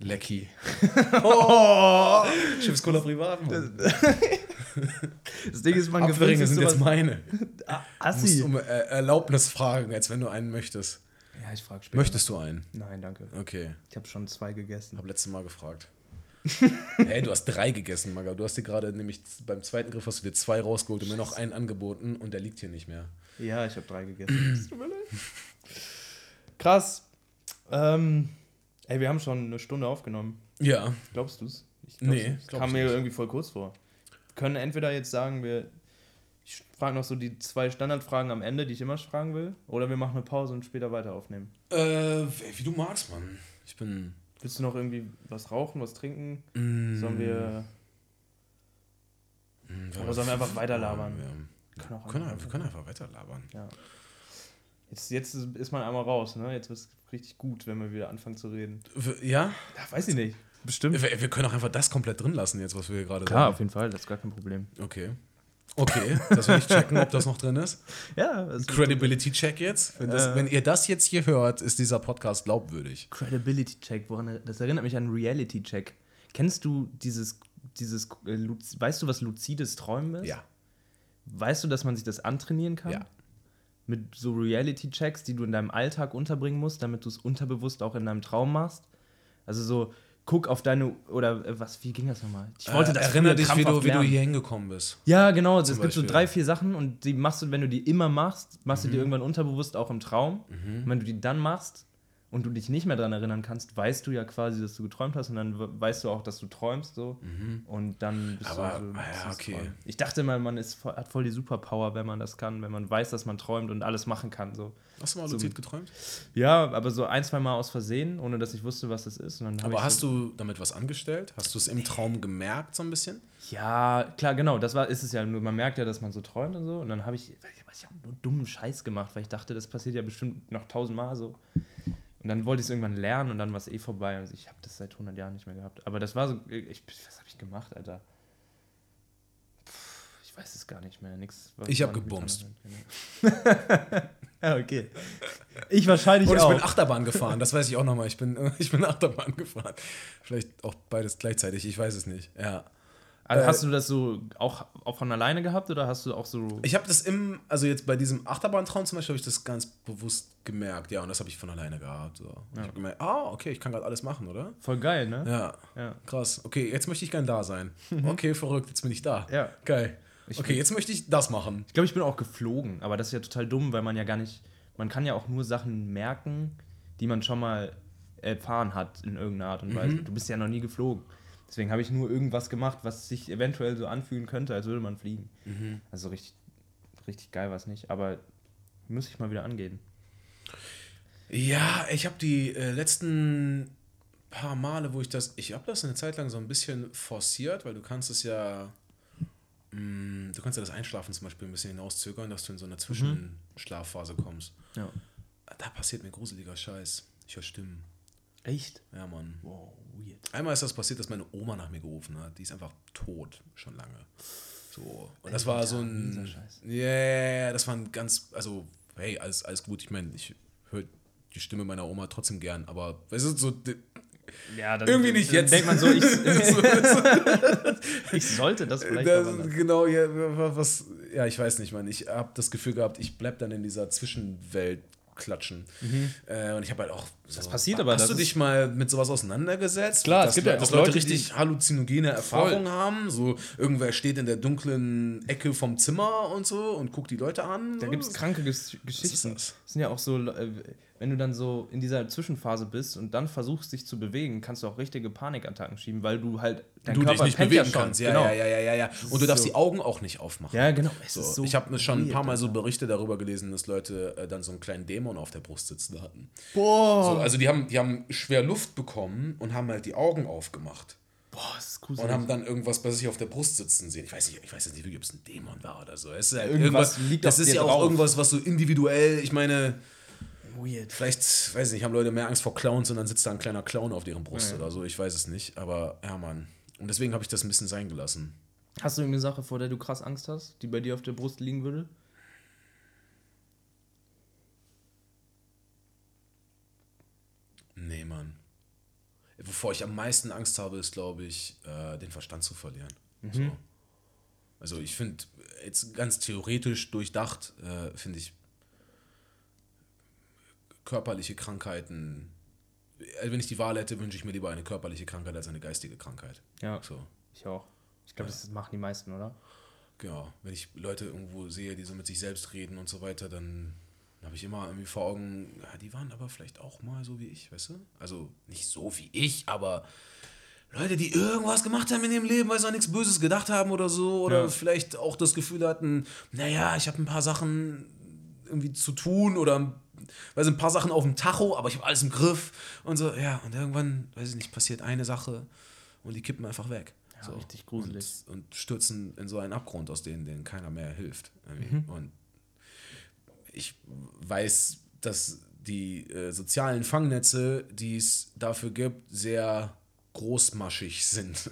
Lecky. *laughs* oh, Schiffskola privat, Mann. *laughs* *laughs* Das Ding ist, man Abwürge sind jetzt meine. Ah, Assi. Du musst um äh, Erlaubnis fragen, als wenn du einen möchtest. Ja, ich frage später. Möchtest du einen? Nein, danke. Okay. Ich habe schon zwei gegessen. Hab letztes Mal gefragt. *laughs* hey, du hast drei gegessen, Maga. Du hast dir gerade nämlich beim zweiten Griff hast du dir zwei rausgeholt und mir noch einen angeboten und der liegt hier nicht mehr. Ja, ich habe drei gegessen. Krass. Ähm, ey, wir haben schon eine Stunde aufgenommen. Ja. Glaubst du's? Ich nee, es kam mir irgendwie voll kurz vor. Wir können entweder jetzt sagen, wir ich frage noch so die zwei Standardfragen am Ende, die ich immer fragen will, oder wir machen eine Pause und später weiter aufnehmen. Äh, wie du magst, Mann. Ich bin. Willst du noch irgendwie was rauchen, was trinken? Mm, Sollen wir. Mm, Oder sollen wir einfach weiterlabern? Ja. Können, auch können, wir können einfach weiterlabern. Ja. Jetzt, jetzt ist man einmal raus, ne? Jetzt wird es richtig gut, wenn wir wieder anfangen zu reden. Ja? Ja, weiß ich nicht. Bestimmt. Wir, wir können auch einfach das komplett drin lassen, jetzt, was wir hier gerade Klar, sagen. auf jeden Fall, das ist gar kein Problem. Okay. Okay, das will ich checken, ob das noch drin ist. *laughs* Ja. Credibility-Check jetzt. Wenn, das, äh, wenn, ihr das jetzt hier hört, ist dieser Podcast glaubwürdig. Credibility-Check, das erinnert mich an Reality-Check. Kennst du dieses, dieses, äh, weißt du, was luzides Träumen ist? Ja. Weißt du, dass man sich das antrainieren kann? Ja. Mit so Reality-Checks, die du in deinem Alltag unterbringen musst, damit du es unterbewusst auch in deinem Traum machst. Also so, guck auf deine, oder äh, was, wie ging das nochmal? Ich wollte äh, das Erinnere dich, wie du, wie du hier hingekommen bist. Ja, genau. Es gibt so drei, vier Sachen und die machst du, wenn du die immer machst, machst mhm. du die irgendwann unterbewusst auch im Traum. Mhm. Und wenn du die dann machst, und du dich nicht mehr daran erinnern kannst, weißt du ja quasi, dass du geträumt hast und dann weißt du auch, dass du träumst so mhm. und dann bist Aber, du so, ja, okay. Träumen. Ich dachte mal, man ist, hat voll die Superpower, wenn man das kann, wenn man weiß, dass man träumt und alles machen kann so. Hast du mal so, luzid geträumt? Ja, aber so ein, zwei Mal aus Versehen, ohne dass ich wusste, was das ist. aber hast so du damit was angestellt? Hast du es im Traum gemerkt so ein bisschen? Ja, klar, genau, das war ist es ja, man merkt ja, dass man so träumt und so und dann habe ich, ich habe nur dummen Scheiß gemacht, weil ich dachte, das passiert ja bestimmt noch tausendmal so. Und dann wollte ich es irgendwann lernen und dann war es eh vorbei. Also ich habe das seit 100 Jahren nicht mehr gehabt. Aber das war so, ich, was habe ich gemacht, Alter? Weiß es gar nicht mehr. Nix, ich habe gebumst. *laughs* ja, okay. Ich wahrscheinlich auch. Und ich auch. bin Achterbahn *laughs* gefahren, das weiß ich auch nochmal. Ich bin, *laughs* ich bin Achterbahn gefahren. Vielleicht auch beides gleichzeitig, ich weiß es nicht. Ja. Also hast du das so auch, auch von alleine gehabt oder hast du auch so. Ich habe das im, also jetzt bei diesem Achterbahntraum zum Beispiel, habe ich das ganz bewusst gemerkt, ja, und das habe ich von alleine gehabt. So. Ja. Ich habe gemerkt, ah, okay, ich kann gerade alles machen, oder? Voll geil, ne? Ja. ja. Krass. Okay, jetzt möchte ich gern da sein. Okay, verrückt, jetzt bin ich da. Ja. Geil. Ich okay, jetzt möchte ich das machen. Ich glaube, ich bin auch geflogen, aber das ist ja total dumm, weil man ja gar nicht, man kann ja auch nur Sachen merken, die man schon mal erfahren hat in irgendeiner Art und Weise. Mhm. Du bist ja noch nie geflogen. Deswegen habe ich nur irgendwas gemacht, was sich eventuell so anfühlen könnte, als würde man fliegen. Mhm. Also richtig, richtig geil war es nicht, aber muss ich mal wieder angehen. Ja, ich habe die äh, letzten paar Male, wo ich das, ich habe das eine Zeit lang so ein bisschen forciert, weil du kannst es ja, mh, mm, du kannst ja das Einschlafen zum Beispiel ein bisschen hinauszögern, dass du in so eine. Zwischenschlafphase kommst. Ja. Da passiert mir gruseliger Scheiß. Ich höre Stimmen. Echt? Ja, Mann. Wow, weird. Einmal ist das passiert, dass meine Oma nach mir gerufen hat. Die ist einfach tot, schon lange. So. Und das war so ein. Ja, yeah, das war ein ganz. Also, hey, alles, alles gut. Ich meine, ich höre die Stimme meiner Oma trotzdem gern, aber weißt du, so. Ja, dann, irgendwie nicht jetzt. Denkt man so, ich, *laughs* *laughs* ich sollte das vielleicht. Das, genau, ja, was, ja, ich weiß nicht, man. Ich habe das Gefühl gehabt, ich bleib dann in dieser Zwischenwelt klatschen. Mhm. Äh, und ich habe halt auch. So, das passiert aber. Hast du dich mal mit sowas auseinandergesetzt? Klar, dass, es gibt ja dass Leute, richtig halluzinogene Erfahrungen voll. haben. So, irgendwer steht in der dunklen Ecke vom Zimmer und so und guckt die Leute an. Da gibt es kranke Ges Geschichten. Das? das sind ja auch so. Äh, wenn du dann so in dieser Zwischenphase bist und dann versuchst, dich zu bewegen, kannst du auch richtige Panikattacken schieben, weil du halt dein du Körper dich nicht bewegen ja kannst. Ja, genau. ja, ja, ja, ja, ja. Und du darfst so. die Augen auch nicht aufmachen. Ja, genau. So. So ich habe schon ein paar Mal so Berichte darüber gelesen, dass Leute äh, dann so einen kleinen Dämon auf der Brust sitzen hatten. Boah. So, also die haben, die haben schwer Luft bekommen und haben halt die Augen aufgemacht. Boah, das ist und gruselig. haben dann irgendwas bei sich auf der Brust sitzen sehen. Ich weiß nicht, ich weiß jetzt nicht, ob es ein Dämon war oder so. Es ist halt Irgendwas irgendwas, liegt das ist ja auch drauf. irgendwas, was so individuell, ich meine, Weird. vielleicht, weiß ich nicht, haben Leute mehr Angst vor Clowns und dann sitzt da ein kleiner Clown auf deren Brust oder so. Ich weiß es nicht, aber ja, Mann. Und deswegen habe ich das ein bisschen sein gelassen. Hast du irgendeine Sache, vor der du krass Angst hast, die bei dir auf der Brust liegen würde? Nee, Mann. Wovor ich am meisten Angst habe, ist, glaube ich, äh, den Verstand zu verlieren. So. Also ich finde, jetzt ganz theoretisch durchdacht, äh, finde ich körperliche Krankheiten, also wenn ich die Wahl hätte, wünsche ich mir lieber eine körperliche Krankheit als eine geistige Krankheit. Ja, So. ich auch. Ich glaube, das machen die meisten, oder? Genau. Wenn ich Leute irgendwo sehe, die so mit sich selbst reden und so weiter, dann habe ich immer irgendwie vor Augen, ja, die waren aber vielleicht auch mal so wie ich, weißt du? Also nicht so wie ich, aber Leute, die irgendwas gemacht haben in ihrem Leben, weil sie an nichts Böses gedacht haben oder so, oder Ja. vielleicht auch das Gefühl hatten, naja, ich habe ein paar Sachen irgendwie zu tun oder weil ein paar Sachen auf dem Tacho, aber ich habe alles im Griff und so, ja, und irgendwann, weiß ich nicht, passiert eine Sache und die kippen einfach weg. Ja, so. richtig gruselig. Und, und stürzen in so einen Abgrund, aus dem denen keiner mehr hilft. irgendwie. Und ich weiß, dass die äh, sozialen Fangnetze, die es dafür gibt, sehr großmaschig *laughs* sind.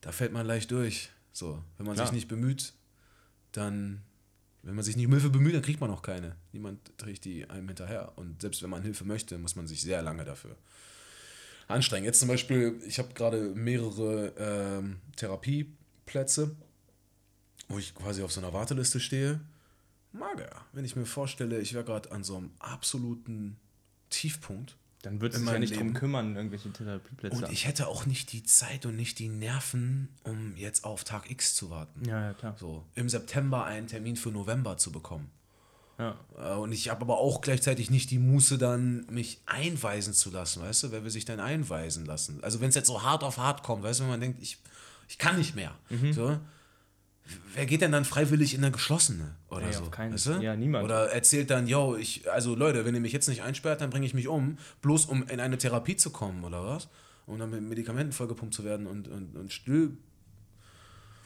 Da fällt man leicht durch. So, wenn man Klar. sich nicht bemüht, dann, wenn man sich nicht um Hilfe bemüht, dann kriegt man auch keine. Niemand trägt die einem hinterher. Und selbst wenn man Hilfe möchte, muss man sich sehr lange dafür anstrengen. Jetzt zum Beispiel, ich habe gerade mehrere ähm, Therapieplätze, wo ich quasi auf so einer Warteliste stehe. Mager. Wenn ich mir vorstelle, ich wäre gerade an so einem absoluten Tiefpunkt Dann wird In sich ja nicht drum Leben. kümmern, irgendwelche Therapieplätze. und ich hätte auch nicht die Zeit und nicht die Nerven, um jetzt auf Tag X zu warten. ja, ja, klar. So, im September einen Termin für November zu bekommen. Ja. Äh, Und ich habe aber auch gleichzeitig nicht die Muße, dann mich einweisen zu lassen, weißt du? Wer will sich denn einweisen lassen? Also wenn es jetzt so hart auf hart kommt, weißt du, wenn man denkt, ich, ich kann nicht mehr. Mhm. So, wer geht denn dann freiwillig in eine geschlossene oder Nee, so? auf keinen- weißt du? ja, niemand. Oder erzählt dann, yo, ich, also Leute, wenn ihr mich jetzt nicht einsperrt, dann bringe ich mich um, bloß um in eine Therapie zu kommen oder was? Um dann mit Medikamenten vollgepumpt zu werden und, und, und still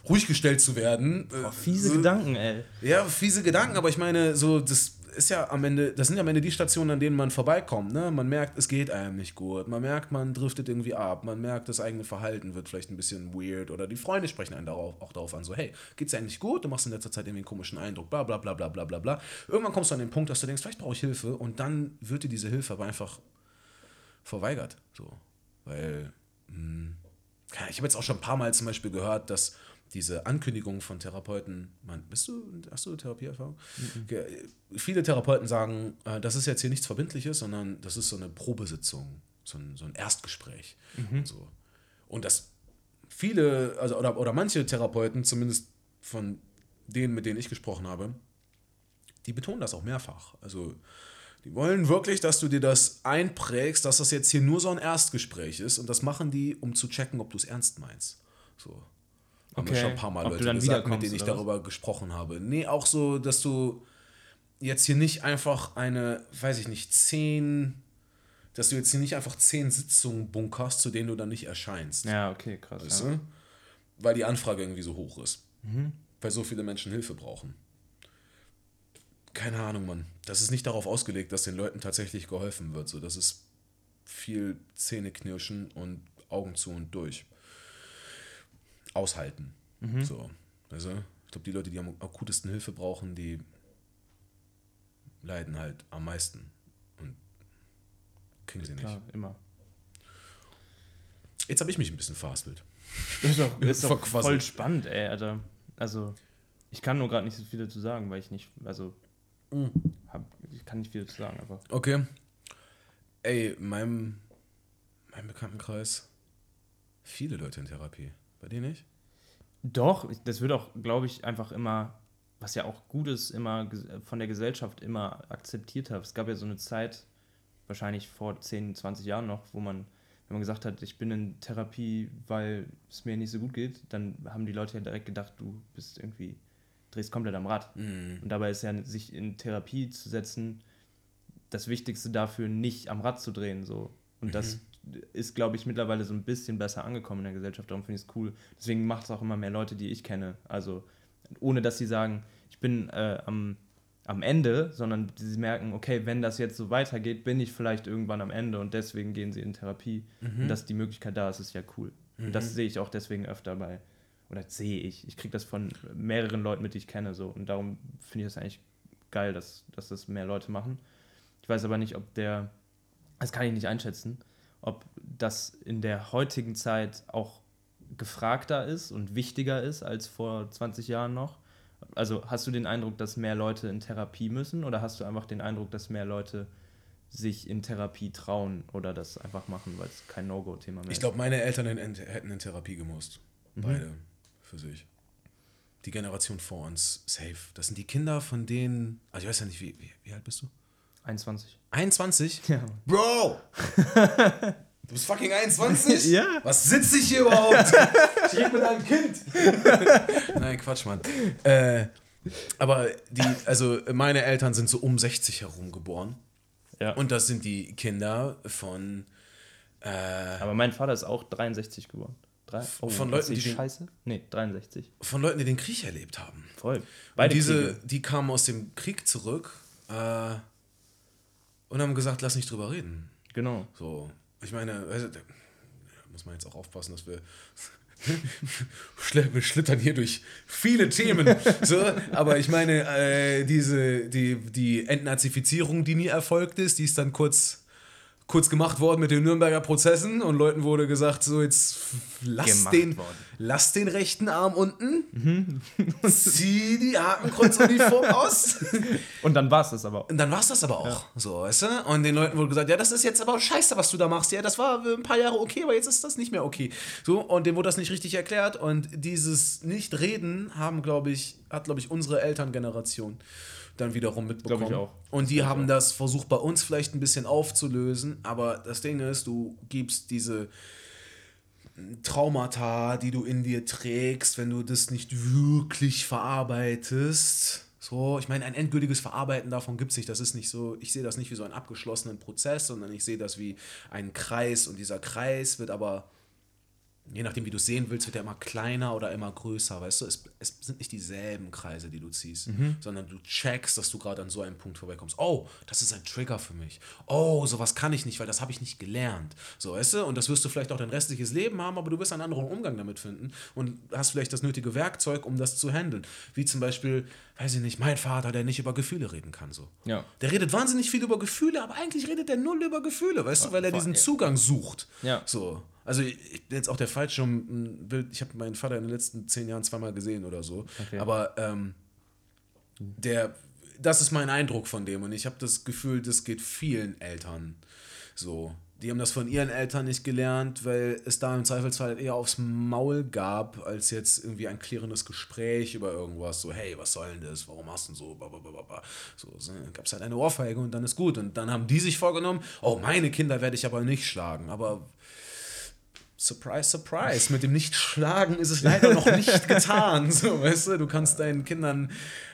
ruhig gestellt zu werden. Äh, Oh, fiese so- Gedanken, ey. ja, fiese Gedanken, aber ich meine, so, das ist ja am Ende, das sind ja am Ende die Stationen, an denen man vorbeikommt. Ne? Man merkt, es geht einem nicht gut. Man merkt, man driftet irgendwie ab. Man merkt, das eigene Verhalten wird vielleicht ein bisschen weird. Oder die Freunde sprechen einen darauf, auch darauf an, so, hey, geht's dir eigentlich gut? Du machst in letzter Zeit irgendwie einen komischen Eindruck, bla bla bla bla bla bla bla. Irgendwann kommst du an den Punkt, dass du denkst, vielleicht brauche ich Hilfe. Und dann wird dir diese Hilfe aber einfach verweigert. So. Weil, mh, ja, ich habe jetzt auch schon ein paar Mal zum Beispiel gehört, dass diese Ankündigung von Therapeuten, man, bist du, hast du Therapieerfahrung? Ge- Viele Therapeuten sagen, äh, das ist jetzt hier nichts Verbindliches, sondern das ist so eine Probesitzung, so ein, so ein Erstgespräch. Und, so. und das viele, also oder, oder manche Therapeuten, zumindest von denen, mit denen ich gesprochen habe, die betonen das auch mehrfach. Also die wollen wirklich, dass du dir das einprägst, dass das jetzt hier nur so ein Erstgespräch ist und das machen die, um zu checken, ob du es ernst meinst. So. Haben mir Okay. schon ein paar Mal Ob Leute gesagt, mit denen ich darüber gesprochen habe. Nee, auch so, dass du jetzt hier nicht einfach eine, weiß ich nicht, zehn, dass du jetzt hier nicht einfach zehn Sitzungen bunkerst, zu denen du dann nicht erscheinst. Ja, okay, krass. Weißt Ja. du? Weil die Anfrage irgendwie so hoch ist. Mhm. Weil so viele Menschen Hilfe brauchen. Keine Ahnung, Mann. Das ist nicht darauf ausgelegt, dass den Leuten tatsächlich geholfen wird. So, das ist viel Zähneknirschen und Augen zu und durch. Aushalten. Mhm. So. Also, ich glaube, die Leute, die am akutesten Hilfe brauchen, die leiden halt am meisten. Und kriegen sie nicht. Klar, immer. Jetzt habe ich mich ein bisschen verhaspelt. *laughs* Ist doch, ist *laughs* doch voll spannend, ey, Alter. Also, ich kann nur gerade nicht so viel dazu sagen, weil ich nicht, also, Mhm. hab, ich kann nicht viel dazu sagen, einfach. Okay. Ey, in meinem, meinem Bekanntenkreis viele Leute in Therapie. Bei dir nicht? Doch, das wird auch, glaube ich, einfach immer, was ja auch gut ist, immer von der Gesellschaft immer akzeptiert hat. Es gab ja so eine Zeit, wahrscheinlich vor 10, 20 Jahren noch, wo man, wenn man gesagt hat, ich bin in Therapie, weil es mir nicht so gut geht, dann haben die Leute ja direkt gedacht, du bist irgendwie, drehst komplett am Rad. Und dabei ist ja, sich in Therapie zu setzen, das Wichtigste dafür, nicht am Rad zu drehen. So. Und das ist, glaube ich, mittlerweile so ein bisschen besser angekommen in der Gesellschaft. Darum finde ich es cool. Deswegen macht es auch immer mehr Leute, die ich kenne. Also ohne dass sie sagen, ich bin äh, am, am Ende, sondern sie merken, okay, wenn das jetzt so weitergeht, bin ich vielleicht irgendwann am Ende und deswegen gehen sie in Therapie. Und dass die Möglichkeit da ist, ist ja cool. Und das sehe ich auch deswegen öfter bei, oder sehe ich, ich kriege das von mehreren Leuten mit, die ich kenne. So. Und darum finde ich das eigentlich geil, dass, dass das mehr Leute machen. Ich weiß aber nicht, ob der, das kann ich nicht einschätzen, ob das in der heutigen Zeit auch gefragter ist und wichtiger ist als vor 20 Jahren noch. Also hast du den Eindruck, dass mehr Leute in Therapie müssen oder hast du einfach den Eindruck, dass mehr Leute sich in Therapie trauen oder das einfach machen, weil es kein No-Go-Thema mehr Ich ist? glaube, meine Eltern hätten in Therapie gemusst. Beide für sich. Die Generation vor uns, safe. Das sind die Kinder von denen. Also ich weiß ja nicht, wie, wie, wie alt bist du? 21. 21? Ja. Bro! Du bist fucking 21? Ja. Was sitze ich hier überhaupt? *laughs* Ich rede mit einem Kind. Nein, Quatsch, Mann. Äh, aber die, also meine Eltern sind so um 60 herum geboren. Ja. Und das sind die Kinder von, äh, Aber mein Vater ist auch 63 geworden. Drei? Oh, Von Leuten, die den- Scheiße? Nee, 63. von Leuten, die den Krieg erlebt haben. Voll. Und Beide diese, Kriege. die kamen aus dem Krieg zurück äh, und haben gesagt, lass nicht drüber reden. Genau. So, ich meine, weißt du, da muss man jetzt auch aufpassen, dass wir *laughs* wir schlittern hier durch viele Themen. *laughs* So, aber ich meine, äh, diese, die, die Entnazifizierung, die nie erfolgt ist, die ist dann kurz, kurz gemacht worden mit den Nürnberger Prozessen und Leuten wurde gesagt, so jetzt lass den, worden. lass den rechten Arm unten, *laughs* zieh die Hakenkreuzuniform *laughs* aus. Und dann war es das aber. Und dann war es das aber auch. So, weißt du? Und den Leuten wurde gesagt, ja, das ist jetzt aber scheiße, was du da machst. Ja, das war ein paar Jahre okay, aber jetzt ist das nicht mehr okay. So, und dem wurde das nicht richtig erklärt. Und dieses Nicht-Reden haben, glaube ich, hat, glaube ich, unsere Elterngeneration dann wiederum mitbekommen. Ich auch. Und die haben das versucht, bei uns vielleicht ein bisschen aufzulösen. Aber das Ding ist, du gibst diese Traumata, die du in dir trägst, wenn du das nicht wirklich verarbeitest. So, ich meine, ein endgültiges Verarbeiten davon gibt es nicht. Das ist nicht so, ich sehe das nicht wie so einen abgeschlossenen Prozess, sondern ich sehe das wie einen Kreis und dieser Kreis wird aber, je nachdem wie du es sehen willst, wird er immer kleiner oder immer größer, weißt du? Es, es sind nicht dieselben Kreise, die du ziehst, sondern du checkst, dass du gerade an so einem Punkt vorbeikommst. Oh, das ist ein Trigger für mich. Oh, sowas kann ich nicht, weil das habe ich nicht gelernt. So, weißt du? Und das wirst du vielleicht auch dein restliches Leben haben, aber du wirst einen anderen Umgang damit finden und hast vielleicht das nötige Werkzeug, um das zu handeln. Wie zum Beispiel, weiß ich nicht, mein Vater, der nicht über Gefühle reden kann. So. Ja. Der redet wahnsinnig viel über Gefühle, aber eigentlich redet er null über Gefühle, weißt du, weil er diesen. Zugang sucht. Ja. So. Also ich bin jetzt auch der falsche Bild. Ich habe meinen Vater in den letzten zehn Jahren zweimal gesehen oder so. Okay. Aber ähm, der, das ist mein Eindruck von dem und ich habe das Gefühl, das geht vielen Eltern so. Die haben das von ihren Eltern nicht gelernt, weil es da im Zweifelsfall eher aufs Maul gab, als jetzt irgendwie ein klärendes Gespräch über irgendwas. So, hey, was soll denn das? Warum hast du denn so? Blablabla. So, so gab es halt eine Ohrfeige und dann ist gut. Und dann haben die sich vorgenommen, oh, meine Kinder werde ich aber nicht schlagen. Aber Surprise, surprise. Mit dem Nicht-Schlagen ist es *laughs* leider noch nicht getan. So, weißt du, du kannst deinen Kindern,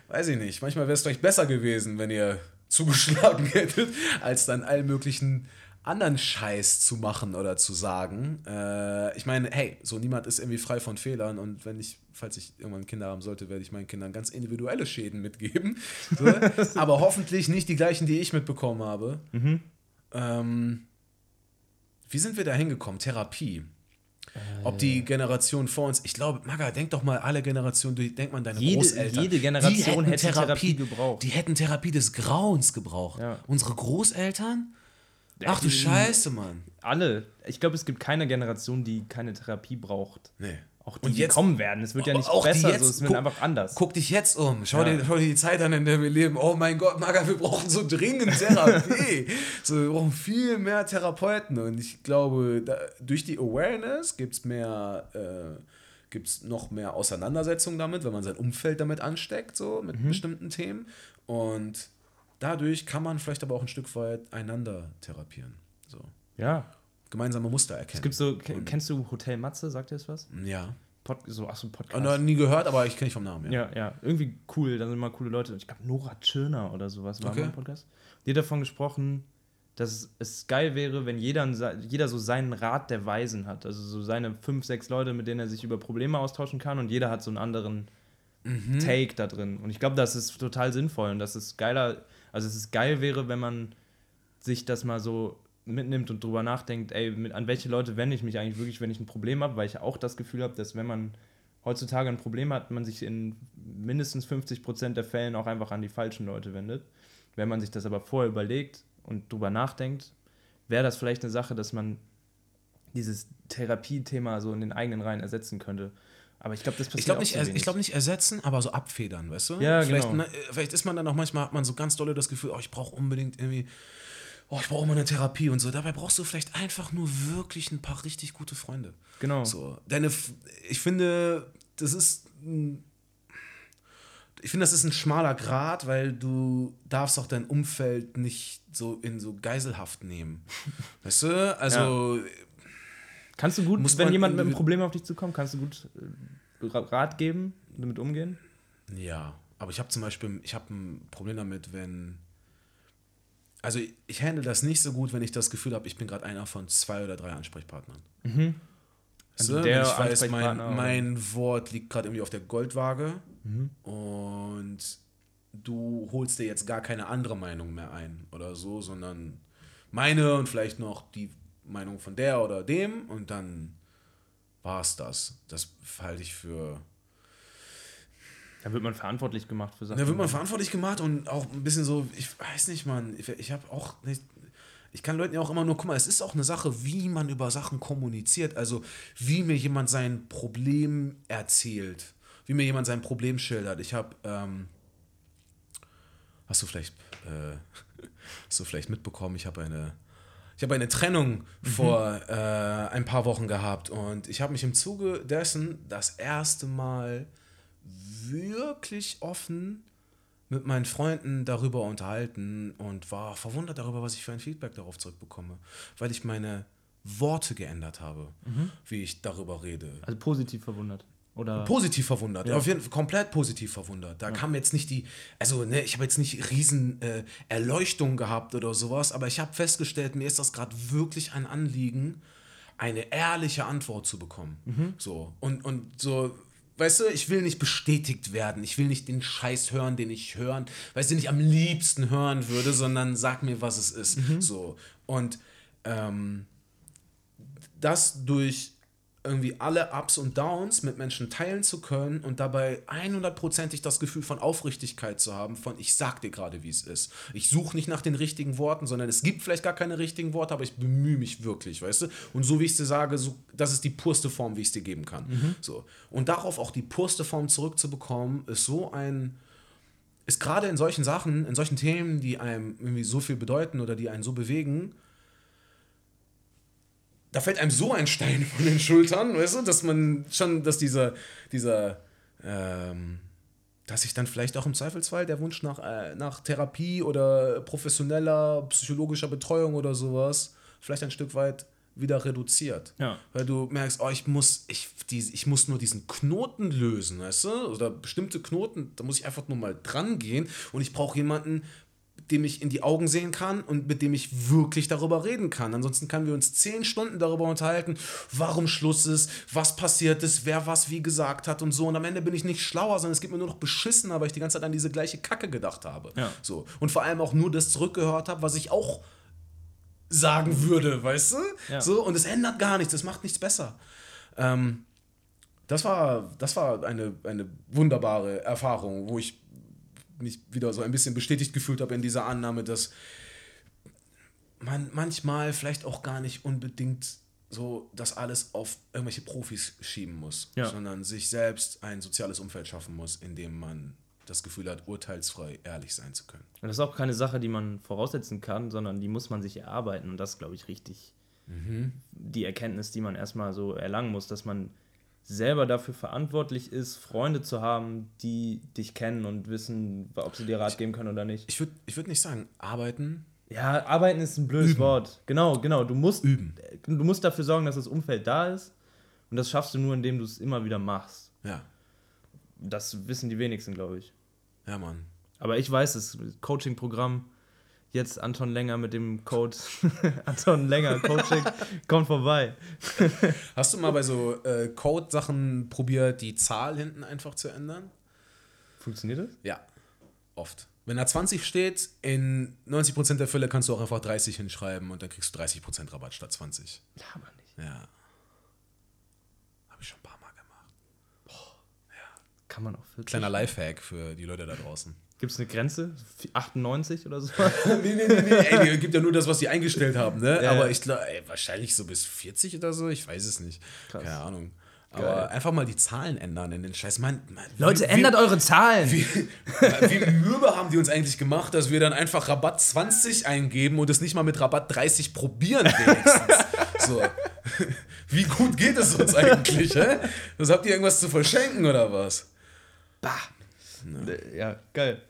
weiß ich nicht, manchmal wäre es vielleicht besser gewesen, wenn ihr zugeschlagen *laughs* hättet, als dann all möglichen anderen Scheiß zu machen oder zu sagen. Äh, ich meine, hey, so niemand ist irgendwie frei von Fehlern und wenn ich, falls ich irgendwann Kinder haben sollte, werde ich meinen Kindern ganz individuelle Schäden mitgeben. So. *laughs* Aber hoffentlich nicht die gleichen, die ich mitbekommen habe. Ähm, wie sind wir da hingekommen? Therapie. Ob die Generation vor uns, ich glaube, Maga, denk doch mal alle Generationen durch, denk mal an deine Jede- Großeltern. jede Generation hätte Therapie gebraucht. Die hätten Therapie des Grauens gebraucht. Ja. Unsere Großeltern? Ach du Scheiße, Mann. Alle. Ich glaube, es gibt keine Generation, die keine Therapie braucht. Nee. Auch die, Und die jetzt- kommen werden. Es wird ja nicht die besser, jetzt- so, es wird guck- einfach anders. Guck dich jetzt um. Schau, Ja. dir, schau dir die Zeit an, in der wir leben. Oh mein Gott, Maga, wir brauchen so dringend Therapie. *laughs* so, wir brauchen viel mehr Therapeuten. Und ich glaube, da, durch die Awareness gibt es mehr, äh, gibt's noch mehr Auseinandersetzung damit, wenn man sein Umfeld damit ansteckt, so mit Mhm. bestimmten Themen. Und dadurch kann man vielleicht aber auch ein Stück weit einander therapieren. So. Ja. Gemeinsame Muster erkennen. Es gibt so, ke- kennst du Hotel Matze, sagt dir das was? ja. Pod, so, ach so, ein Noch Podcast. nie gehört, aber ich kenne dich vom Namen. Ja. Ja, ja, irgendwie cool. Da sind immer coole Leute. Ich glaube, Nora Tschirner oder sowas war Okay. im Podcast. Die hat davon gesprochen, dass es geil wäre, wenn jeder, jeder so seinen Rat der Weisen hat. Also so seine fünf, sechs Leute, mit denen er sich über Probleme austauschen kann und jeder hat so einen anderen Mhm. Take da drin. Und ich glaube, das ist total sinnvoll und dass es geiler, also es ist geil wäre, wenn man sich das mal so mitnimmt und drüber nachdenkt, ey, mit, an welche Leute wende ich mich eigentlich wirklich, wenn ich ein Problem habe, weil ich auch das Gefühl habe, dass wenn man heutzutage ein Problem hat, man sich in mindestens 50 Prozent der Fällen auch einfach an die falschen Leute wendet. Wenn man sich das aber vorher überlegt und drüber nachdenkt, wäre das vielleicht eine Sache, dass man dieses Therapiethema so in den eigenen Reihen ersetzen könnte. Aber ich glaube, das passiert Ich glaube auch nicht, wenig. ich glaub nicht ersetzen, aber so abfedern, weißt du? Ja, vielleicht, genau. ne, vielleicht ist man dann auch manchmal, hat man so ganz dolle das Gefühl, oh, ich brauche unbedingt irgendwie, oh, ich brauche mal eine Therapie und so. Dabei brauchst du vielleicht einfach nur wirklich ein paar richtig gute Freunde. Genau. So, deine, ich finde, das ist, ein- ich finde, das ist ein schmaler Grat, weil du darfst auch dein Umfeld nicht so in so Geiselhaft nehmen. *laughs* Weißt du? Also, Kannst du gut, Muss wenn man jemand mit einem Problem auf dich zukommt, kannst du gut äh, Ra- Rat geben, damit umgehen? Ja, aber ich habe zum Beispiel, ich habe ein Problem damit, wenn. Also ich, handle das nicht so gut, wenn ich das Gefühl habe, ich bin gerade einer von zwei oder drei Ansprechpartnern. Also So, der wenn ich weiß, mein, mein Wort liegt gerade irgendwie auf der Goldwaage und du holst dir jetzt gar keine andere Meinung mehr ein oder so, sondern meine und vielleicht noch die Meinung von der oder dem und dann war es das. Das halte ich für Da wird man verantwortlich gemacht für Sachen. Da wird man verantwortlich gemacht und auch ein bisschen so, ich weiß nicht, Mann, ich, ich habe auch nicht, ich kann Leuten ja auch immer nur, guck mal, es ist auch eine Sache, wie man über Sachen kommuniziert, also wie mir jemand sein Problem erzählt, wie mir jemand sein Problem schildert. Ich habe, ähm, hast du vielleicht, äh, *laughs* hast du vielleicht mitbekommen, ich habe eine, ich habe eine Trennung vor äh, ein paar Wochen gehabt und ich habe mich im Zuge dessen das erste Mal wirklich offen mit meinen Freunden darüber unterhalten und war verwundert darüber, was ich für ein Feedback darauf zurückbekomme, weil ich meine Worte geändert habe, wie ich darüber rede. Also positiv verwundert. Oder Positiv verwundert, auf jeden Fall komplett positiv verwundert. Da kam jetzt nicht die, also ne, ich habe jetzt nicht riesen äh, Erleuchtung gehabt oder sowas, aber ich habe festgestellt, mir ist das gerade wirklich ein Anliegen, eine ehrliche Antwort zu bekommen. So und und so. Weißt du, ich will nicht bestätigt werden. Ich will nicht den Scheiß hören, den ich hören, weißt du, den ich am liebsten hören würde, sondern sag mir, was es ist. So. Und ähm, das durch irgendwie alle Ups und Downs mit Menschen teilen zu können und dabei 100%ig das Gefühl von Aufrichtigkeit zu haben, von ich sag dir gerade, wie es ist. Ich suche nicht nach den richtigen Worten, sondern es gibt vielleicht gar keine richtigen Worte, aber ich bemühe mich wirklich, weißt du? Und so wie ich es dir sage, so, das ist die purste Form, wie ich es dir geben kann. So. Und darauf auch die purste Form zurückzubekommen, ist so ein ist gerade in solchen Sachen, in solchen Themen, die einem irgendwie so viel bedeuten oder die einen so bewegen, da fällt einem so ein Stein von den Schultern, weißt du, dass man schon, dass dieser, dieser, ähm, dass sich dann vielleicht auch im Zweifelsfall der Wunsch nach, äh, nach Therapie oder professioneller psychologischer Betreuung oder sowas vielleicht ein Stück weit wieder reduziert. Ja. Weil du merkst, oh, ich muss, ich, die, ich muss nur diesen Knoten lösen, weißt du? Oder bestimmte Knoten, da muss ich einfach nur mal dran gehen und ich brauche jemanden, dem ich in die Augen sehen kann und mit dem ich wirklich darüber reden kann. Ansonsten können wir uns zehn Stunden darüber unterhalten, warum Schluss ist, was passiert ist, wer was wie gesagt hat und so. Und am Ende bin ich nicht schlauer, sondern es geht mir nur noch beschissener, weil ich die ganze Zeit an diese gleiche Kacke gedacht habe. Ja. So. Und vor allem auch nur das zurückgehört habe, was ich auch sagen würde, weißt du? Ja. So, und es ändert gar nichts, es macht nichts besser. Ähm, das war, das war eine, eine wunderbare Erfahrung, wo ich mich wieder so ein bisschen bestätigt gefühlt habe in dieser Annahme, dass man manchmal vielleicht auch gar nicht unbedingt so das alles auf irgendwelche Profis schieben muss, Ja. sondern sich selbst ein soziales Umfeld schaffen muss, in dem man das Gefühl hat, urteilsfrei ehrlich sein zu können. Und das ist auch keine Sache, die man voraussetzen kann, sondern die muss man sich erarbeiten. Und das glaube ich, richtig die Erkenntnis, die man erstmal so erlangen muss, dass man selber dafür verantwortlich ist, Freunde zu haben, die dich kennen und wissen, ob sie dir Rat geben können oder nicht. Ich würde ich würd nicht sagen, arbeiten, Ja, arbeiten ist ein blödes Üben. Wort. Genau, genau. Du musst, Üben. du musst dafür sorgen, dass das Umfeld da ist. Und das schaffst du nur, indem du es immer wieder machst. ja, Das wissen die wenigsten, glaube ich. ja, Mann. Aber ich weiß, das Coaching-Programm Jetzt Anton Länger mit dem Code *laughs* Anton Länger Coaching kommt vorbei. Hast du mal bei so äh, Code-Sachen probiert, die Zahl hinten einfach zu ändern? Funktioniert das? Ja, oft. Wenn da 20 steht, in 90% der Fälle kannst du auch einfach 30 hinschreiben und dann kriegst du 30% Rabatt statt 20. Ja, aber nicht. Ja. Habe ich schon ein paar. Kann man auch 40. Kleiner Lifehack für die Leute da draußen. Gibt es eine Grenze? 98 oder so? *laughs* *laughs* nee, nee, nee, nee. Ey, die gibt ja nur das, was die eingestellt haben, ne? Ja, Aber ich glaube, wahrscheinlich so bis 40 oder so, ich weiß es nicht. Krass. Keine Ahnung. Aber Geil. einfach mal die Zahlen ändern in den Scheiß. Man, man, Leute, wie, ändert eure Zahlen! Wie, wie mürbe haben die uns eigentlich gemacht, dass wir dann einfach Rabatt 20 eingeben und es nicht mal mit Rabatt 30 probieren wenigstens. *laughs* so. Wie gut geht es uns eigentlich, hä? Das habt ihr irgendwas zu verschenken oder was? Ja, geil.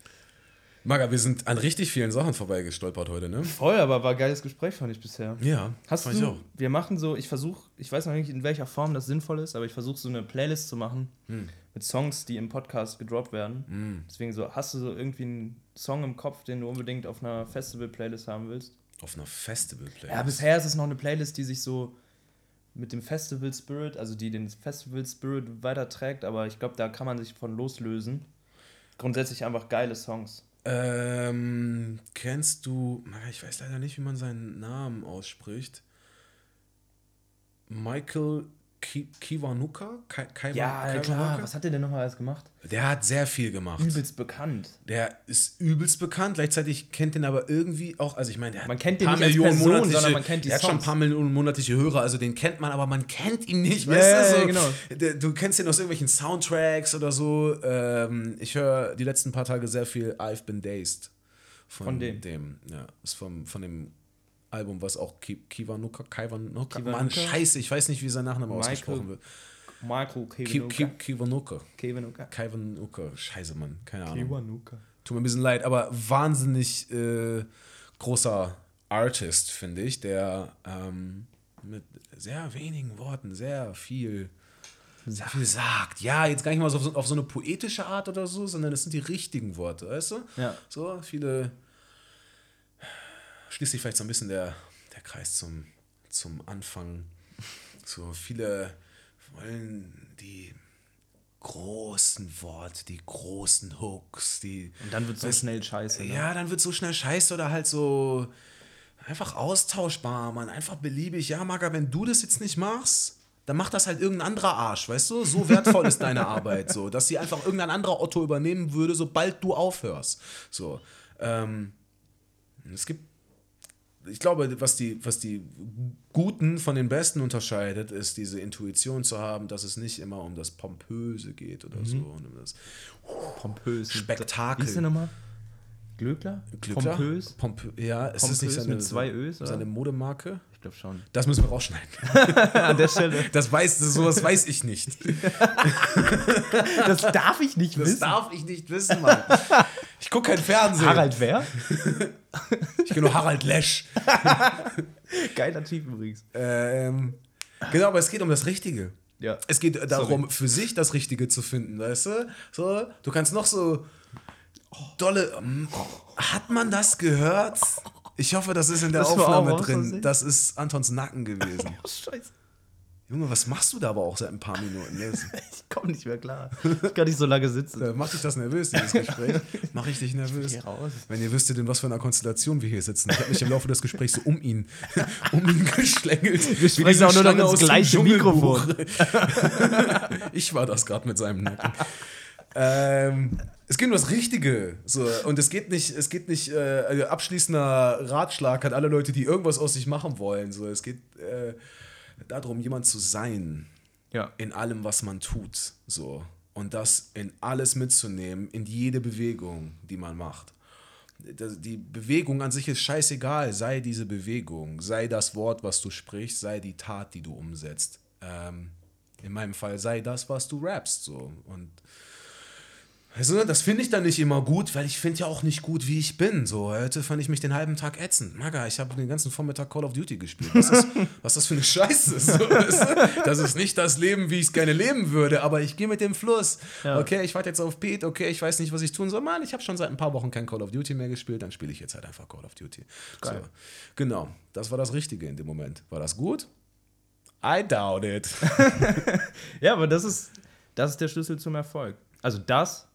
Maga, wir sind an richtig vielen Sachen vorbeigestolpert heute, ne? Voll, aber war ein geiles Gespräch, fand ich bisher. Ja, Hast fand du, ich auch. wir machen so, ich versuche, ich weiß noch nicht, in welcher Form das sinnvoll ist, aber ich versuche so eine Playlist zu machen Hm. mit Songs, die im Podcast gedroppt werden. Deswegen so, hast du so irgendwie einen Song im Kopf, den du unbedingt auf einer Festival-Playlist haben willst? Auf einer Festival-Playlist. Ja, bisher ist es noch eine Playlist, die sich so mit dem Festival Spirit, also die den Festival Spirit weiterträgt, aber ich glaube, da kann man sich von loslösen. Grundsätzlich einfach geile Songs. Ähm, kennst du, ich weiß leider nicht, wie man seinen Namen ausspricht. Michael Ki Kiwanuka? Ki Kiwa- Ja, klar. Kiwanuka? Was hat der denn nochmal alles gemacht? Der hat sehr viel gemacht. Übelst bekannt. Der ist übelst bekannt, gleichzeitig kennt den aber irgendwie auch, also ich meine, der hat Man kennt ein den paar Millionen Person, monatliche, sondern man kennt die der hat schon ein Songs. paar Millionen monatliche Hörer, also den kennt man, aber man kennt ihn nicht, Ja, weißt du? So, genau. der, du kennst ihn aus irgendwelchen Soundtracks oder so. Ähm, ich höre die letzten paar Tage sehr viel I've Been Dazed. Von, Von dem? ja, ist vom, von dem Album, was auch Ki Kiwanuka, Kiwanuka, Kiwanuka? Mann, scheiße, ich weiß nicht, wie sein Nachname Michael ausgesprochen wird. Michael Ki Kiwanuka. Ki Kiwanuka. Kiwanuka. Kiwanuka, scheiße, Mann, keine Ahnung. Kiwanuka. Tut mir ein bisschen leid, aber wahnsinnig äh, großer Artist, finde ich, der ähm, mit sehr wenigen Worten sehr viel, sehr viel sagt. Ja, jetzt gar nicht mal so auf, so auf so eine poetische Art oder so, sondern es sind die richtigen Worte, weißt du? Ja. So, viele. Schließt sich vielleicht so ein bisschen der, der Kreis zum, zum Anfang. So, viele wollen die großen Worte, die großen Hooks, die. Und dann wird so Weißt- schnell scheiße. Ne? Ja, dann wird so schnell scheiße oder halt so einfach austauschbar, man. Einfach beliebig. Ja, Maga, wenn du das jetzt nicht machst, dann macht das halt irgendein anderer Arsch, weißt du? So wertvoll ist deine *laughs* Arbeit, so, dass sie einfach irgendein anderer Otto übernehmen würde, sobald du aufhörst. So. Ähm, es gibt ich glaube, was die, was die Guten von den Besten unterscheidet, ist diese Intuition zu haben, dass es nicht immer um das Pompöse geht oder so und um das Pompös. Spektakel. Wie ist der nochmal? Glöckler? Glückler? Pompös? Pompö ja, ist das Pompös nicht seine, mit zwei Ös, oder? seine Modemarke? Ich glaube schon. Das müssen wir rausschneiden. *laughs* An der Stelle. Das weiß, sowas weiß ich nicht. Das darf ich nicht Das darf ich nicht wissen, Mann. Ich gucke kein Fernsehen. Harald wer? *laughs* Ich kenne nur Harald Lesch. *laughs* Geiler Typ übrigens. Ähm, genau, aber es geht um das Richtige. Ja. Es geht darum, für sich das Richtige zu finden, weißt du? So, du kannst noch so dolle. ähm, Hat man das gehört? Ich hoffe, das ist in der Das Aufnahme drin. Das ist Antons Nacken gewesen. Oh, *laughs* scheiße. Junge, was machst du da aber auch seit ein paar Minuten? *laughs* Ich komme nicht mehr klar. Ich kann nicht so lange sitzen. Äh, Macht dich das nervös, dieses Gespräch? *laughs* Mach ich dich nervös? geh raus. Wenn ihr wüsstet, in was für einer Konstellation wir hier sitzen. Ich habe mich im Laufe des Gesprächs so um ihn, *laughs* um ihn geschlängelt. Wir sprechen auch nur noch ins gleiche Mikrofon. ich war das gerade mit seinem Nacken. ähm, es geht um das Richtige. So, und es geht nicht, es geht nicht, äh, also abschließender Ratschlag an alle Leute, die irgendwas aus sich machen wollen. So, es geht äh, darum, jemand zu sein Ja. in allem, was man tut. So. Und das in alles mitzunehmen, in jede Bewegung, die man macht. Die Bewegung an sich ist scheißegal, sei diese Bewegung, sei das Wort, was du sprichst, sei die Tat, die du umsetzt. Ähm, in meinem Fall sei das, was du rappst. So. Und Also, das finde ich dann nicht immer gut, weil ich finde ja auch nicht gut, wie ich bin. So, heute fand ich mich den halben Tag ätzend. Maga, ich habe den ganzen Vormittag Call of Duty gespielt. Was ist, *laughs* was ist das für eine Scheiße? So, weißt du? das ist nicht das Leben, wie ich es gerne leben würde, aber ich gehe mit dem Fluss. Ja. Okay, ich warte jetzt auf Pete, okay, ich weiß nicht, was ich tun soll. Mann, ich habe schon seit ein paar Wochen kein Call of Duty mehr gespielt, dann spiele ich jetzt halt einfach Call of Duty. So, genau, das war das Richtige in dem Moment. War das gut? I doubt it. *laughs* Ja, aber das ist, das ist der Schlüssel zum Erfolg. Also das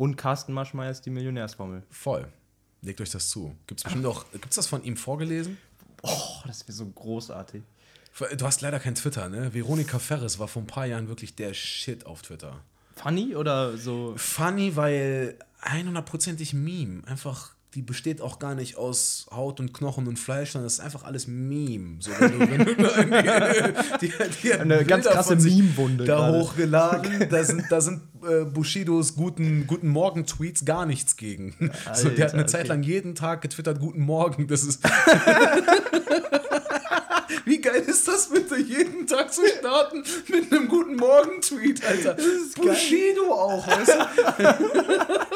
und Carsten Maschmeyer ist die Millionärsformel. Voll. Legt euch das zu. Gibt's bestimmt auch, gibt's das von ihm vorgelesen? Oh, das wäre so großartig. Du hast leider kein Twitter, ne? Veronika Ferris war vor ein paar Jahren wirklich der Shit auf Twitter. Funny oder so? Funny, weil 100%ig Meme. Einfach, die besteht auch gar nicht aus Haut und Knochen und Fleisch, sondern das ist einfach alles Meme. So, wenn du, wenn du *laughs* die, die hat Eine ganz krasse Meme-Wunde Da gerade. hochgeladen. Da sind, da sind äh, Bushidos guten, guten Morgen-Tweets gar nichts gegen. so, der hat eine Alter, Zeit okay. lang jeden Tag getwittert, guten Morgen. Das ist. *laughs* Wie geil ist das bitte, jeden Tag zu starten mit einem guten Morgen-Tweet, Alter? Das ist Bushido auch, weißt du? *laughs*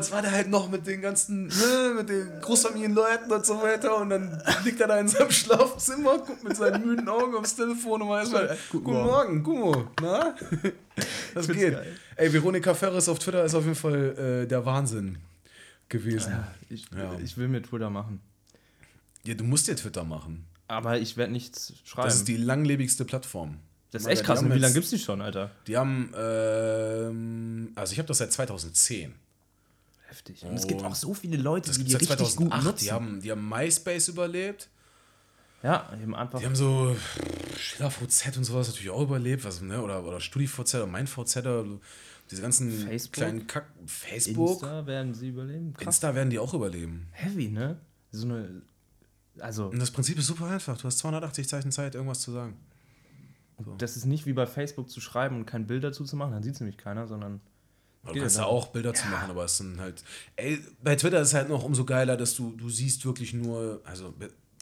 damals war der halt noch mit den ganzen, ne, mit den Großfamilienleuten und so weiter und dann liegt er da in seinem Schlafzimmer, guckt mit seinen müden Augen aufs Telefon und weiß mal, guten, Guten Morgen, Gummo, na? Das find's geht. Ey, Veronika Ferris auf Twitter ist auf jeden Fall äh, der Wahnsinn gewesen. Ich, Ja. ich will mir Twitter machen. Ja, du musst dir Twitter machen. Aber ich werde nichts schreiben. Das ist die langlebigste Plattform. Das ist echt krass. Und wie lange jetzt- gibt's die schon, Alter? Die haben, ähm, also ich habe das seit 2010. Heftig. Und es gibt auch so viele Leute, die die richtig gut 2008. nutzen. Die haben, die haben MySpace überlebt. ja, eben einfach. Die haben so SchillerVZ und sowas natürlich auch überlebt. Was, ne? Oder, oder StudiVZ oder MeinVZ. Oder diese ganzen Facebook? kleinen Kack. Facebook. Insta. Insta werden sie überleben. Krass. werden die auch überleben. Heavy, ne? So eine. Also, Und das Prinzip ist super einfach. Du hast 280 Zeichen Zeit, irgendwas zu sagen. das ist nicht wie bei Facebook zu schreiben und kein Bild dazu zu machen, dann sieht es nämlich keiner, sondern. Du kannst ja da auch Bilder zu machen, aber es sind halt. Ey, bei Twitter ist es halt noch umso geiler, dass du, du siehst wirklich nur, also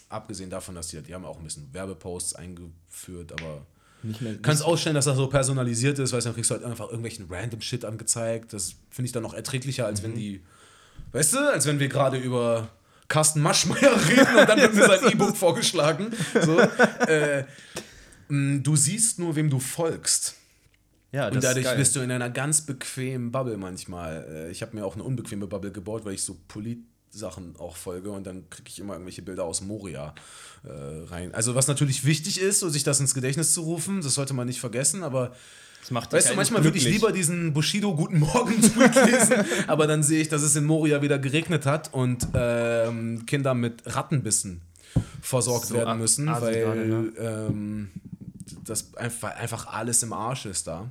abgesehen davon, dass die, die haben auch ein bisschen Werbeposts eingeführt, aber Nicht mehr. du kannst ausstellen, dass das so personalisiert ist, weil dann kriegst du halt einfach irgendwelchen random Shit angezeigt. Das finde ich dann noch erträglicher, als wenn die, weißt du, als wenn wir gerade über Carsten Maschmeyer *laughs* reden und dann wird mir sein *laughs* E-Book vorgeschlagen. So, äh, du siehst nur, wem du folgst. Ja, Und dadurch bist du in einer ganz bequemen Bubble manchmal. Äh, Ich habe mir auch eine unbequeme Bubble gebaut, weil ich so Polit-Sachen auch folge und dann kriege ich immer irgendwelche Bilder aus Moria äh, rein. Also was natürlich wichtig ist, so sich das ins Gedächtnis zu rufen, das sollte man nicht vergessen, aber Das macht weißt du, manchmal würde ich lieber diesen Bushido Guten Morgen *laughs* Tweet lesen, aber dann sehe ich, dass es in Moria wieder geregnet hat und ähm, Kinder mit Rattenbissen versorgt So werden müssen, weil ne? ähm, das einfach, einfach alles im Arsch ist da.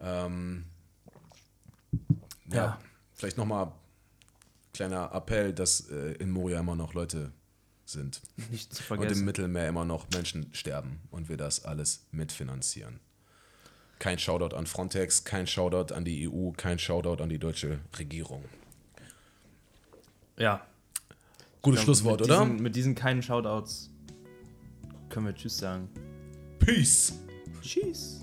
Ähm, ja. Ja. vielleicht nochmal kleiner Appell, dass äh, in Moria immer noch Leute sind Nicht zu und im vergessen. Mittelmeer immer noch Menschen sterben und wir das alles mitfinanzieren. Kein Shoutout an Frontex, kein Shoutout an die EU, kein Shoutout an die deutsche Regierung. Ja. Gutes Schlusswort, mit oder? Diesen, mit diesen keinen Shoutouts können wir Tschüss sagen. Peace! Tschüss.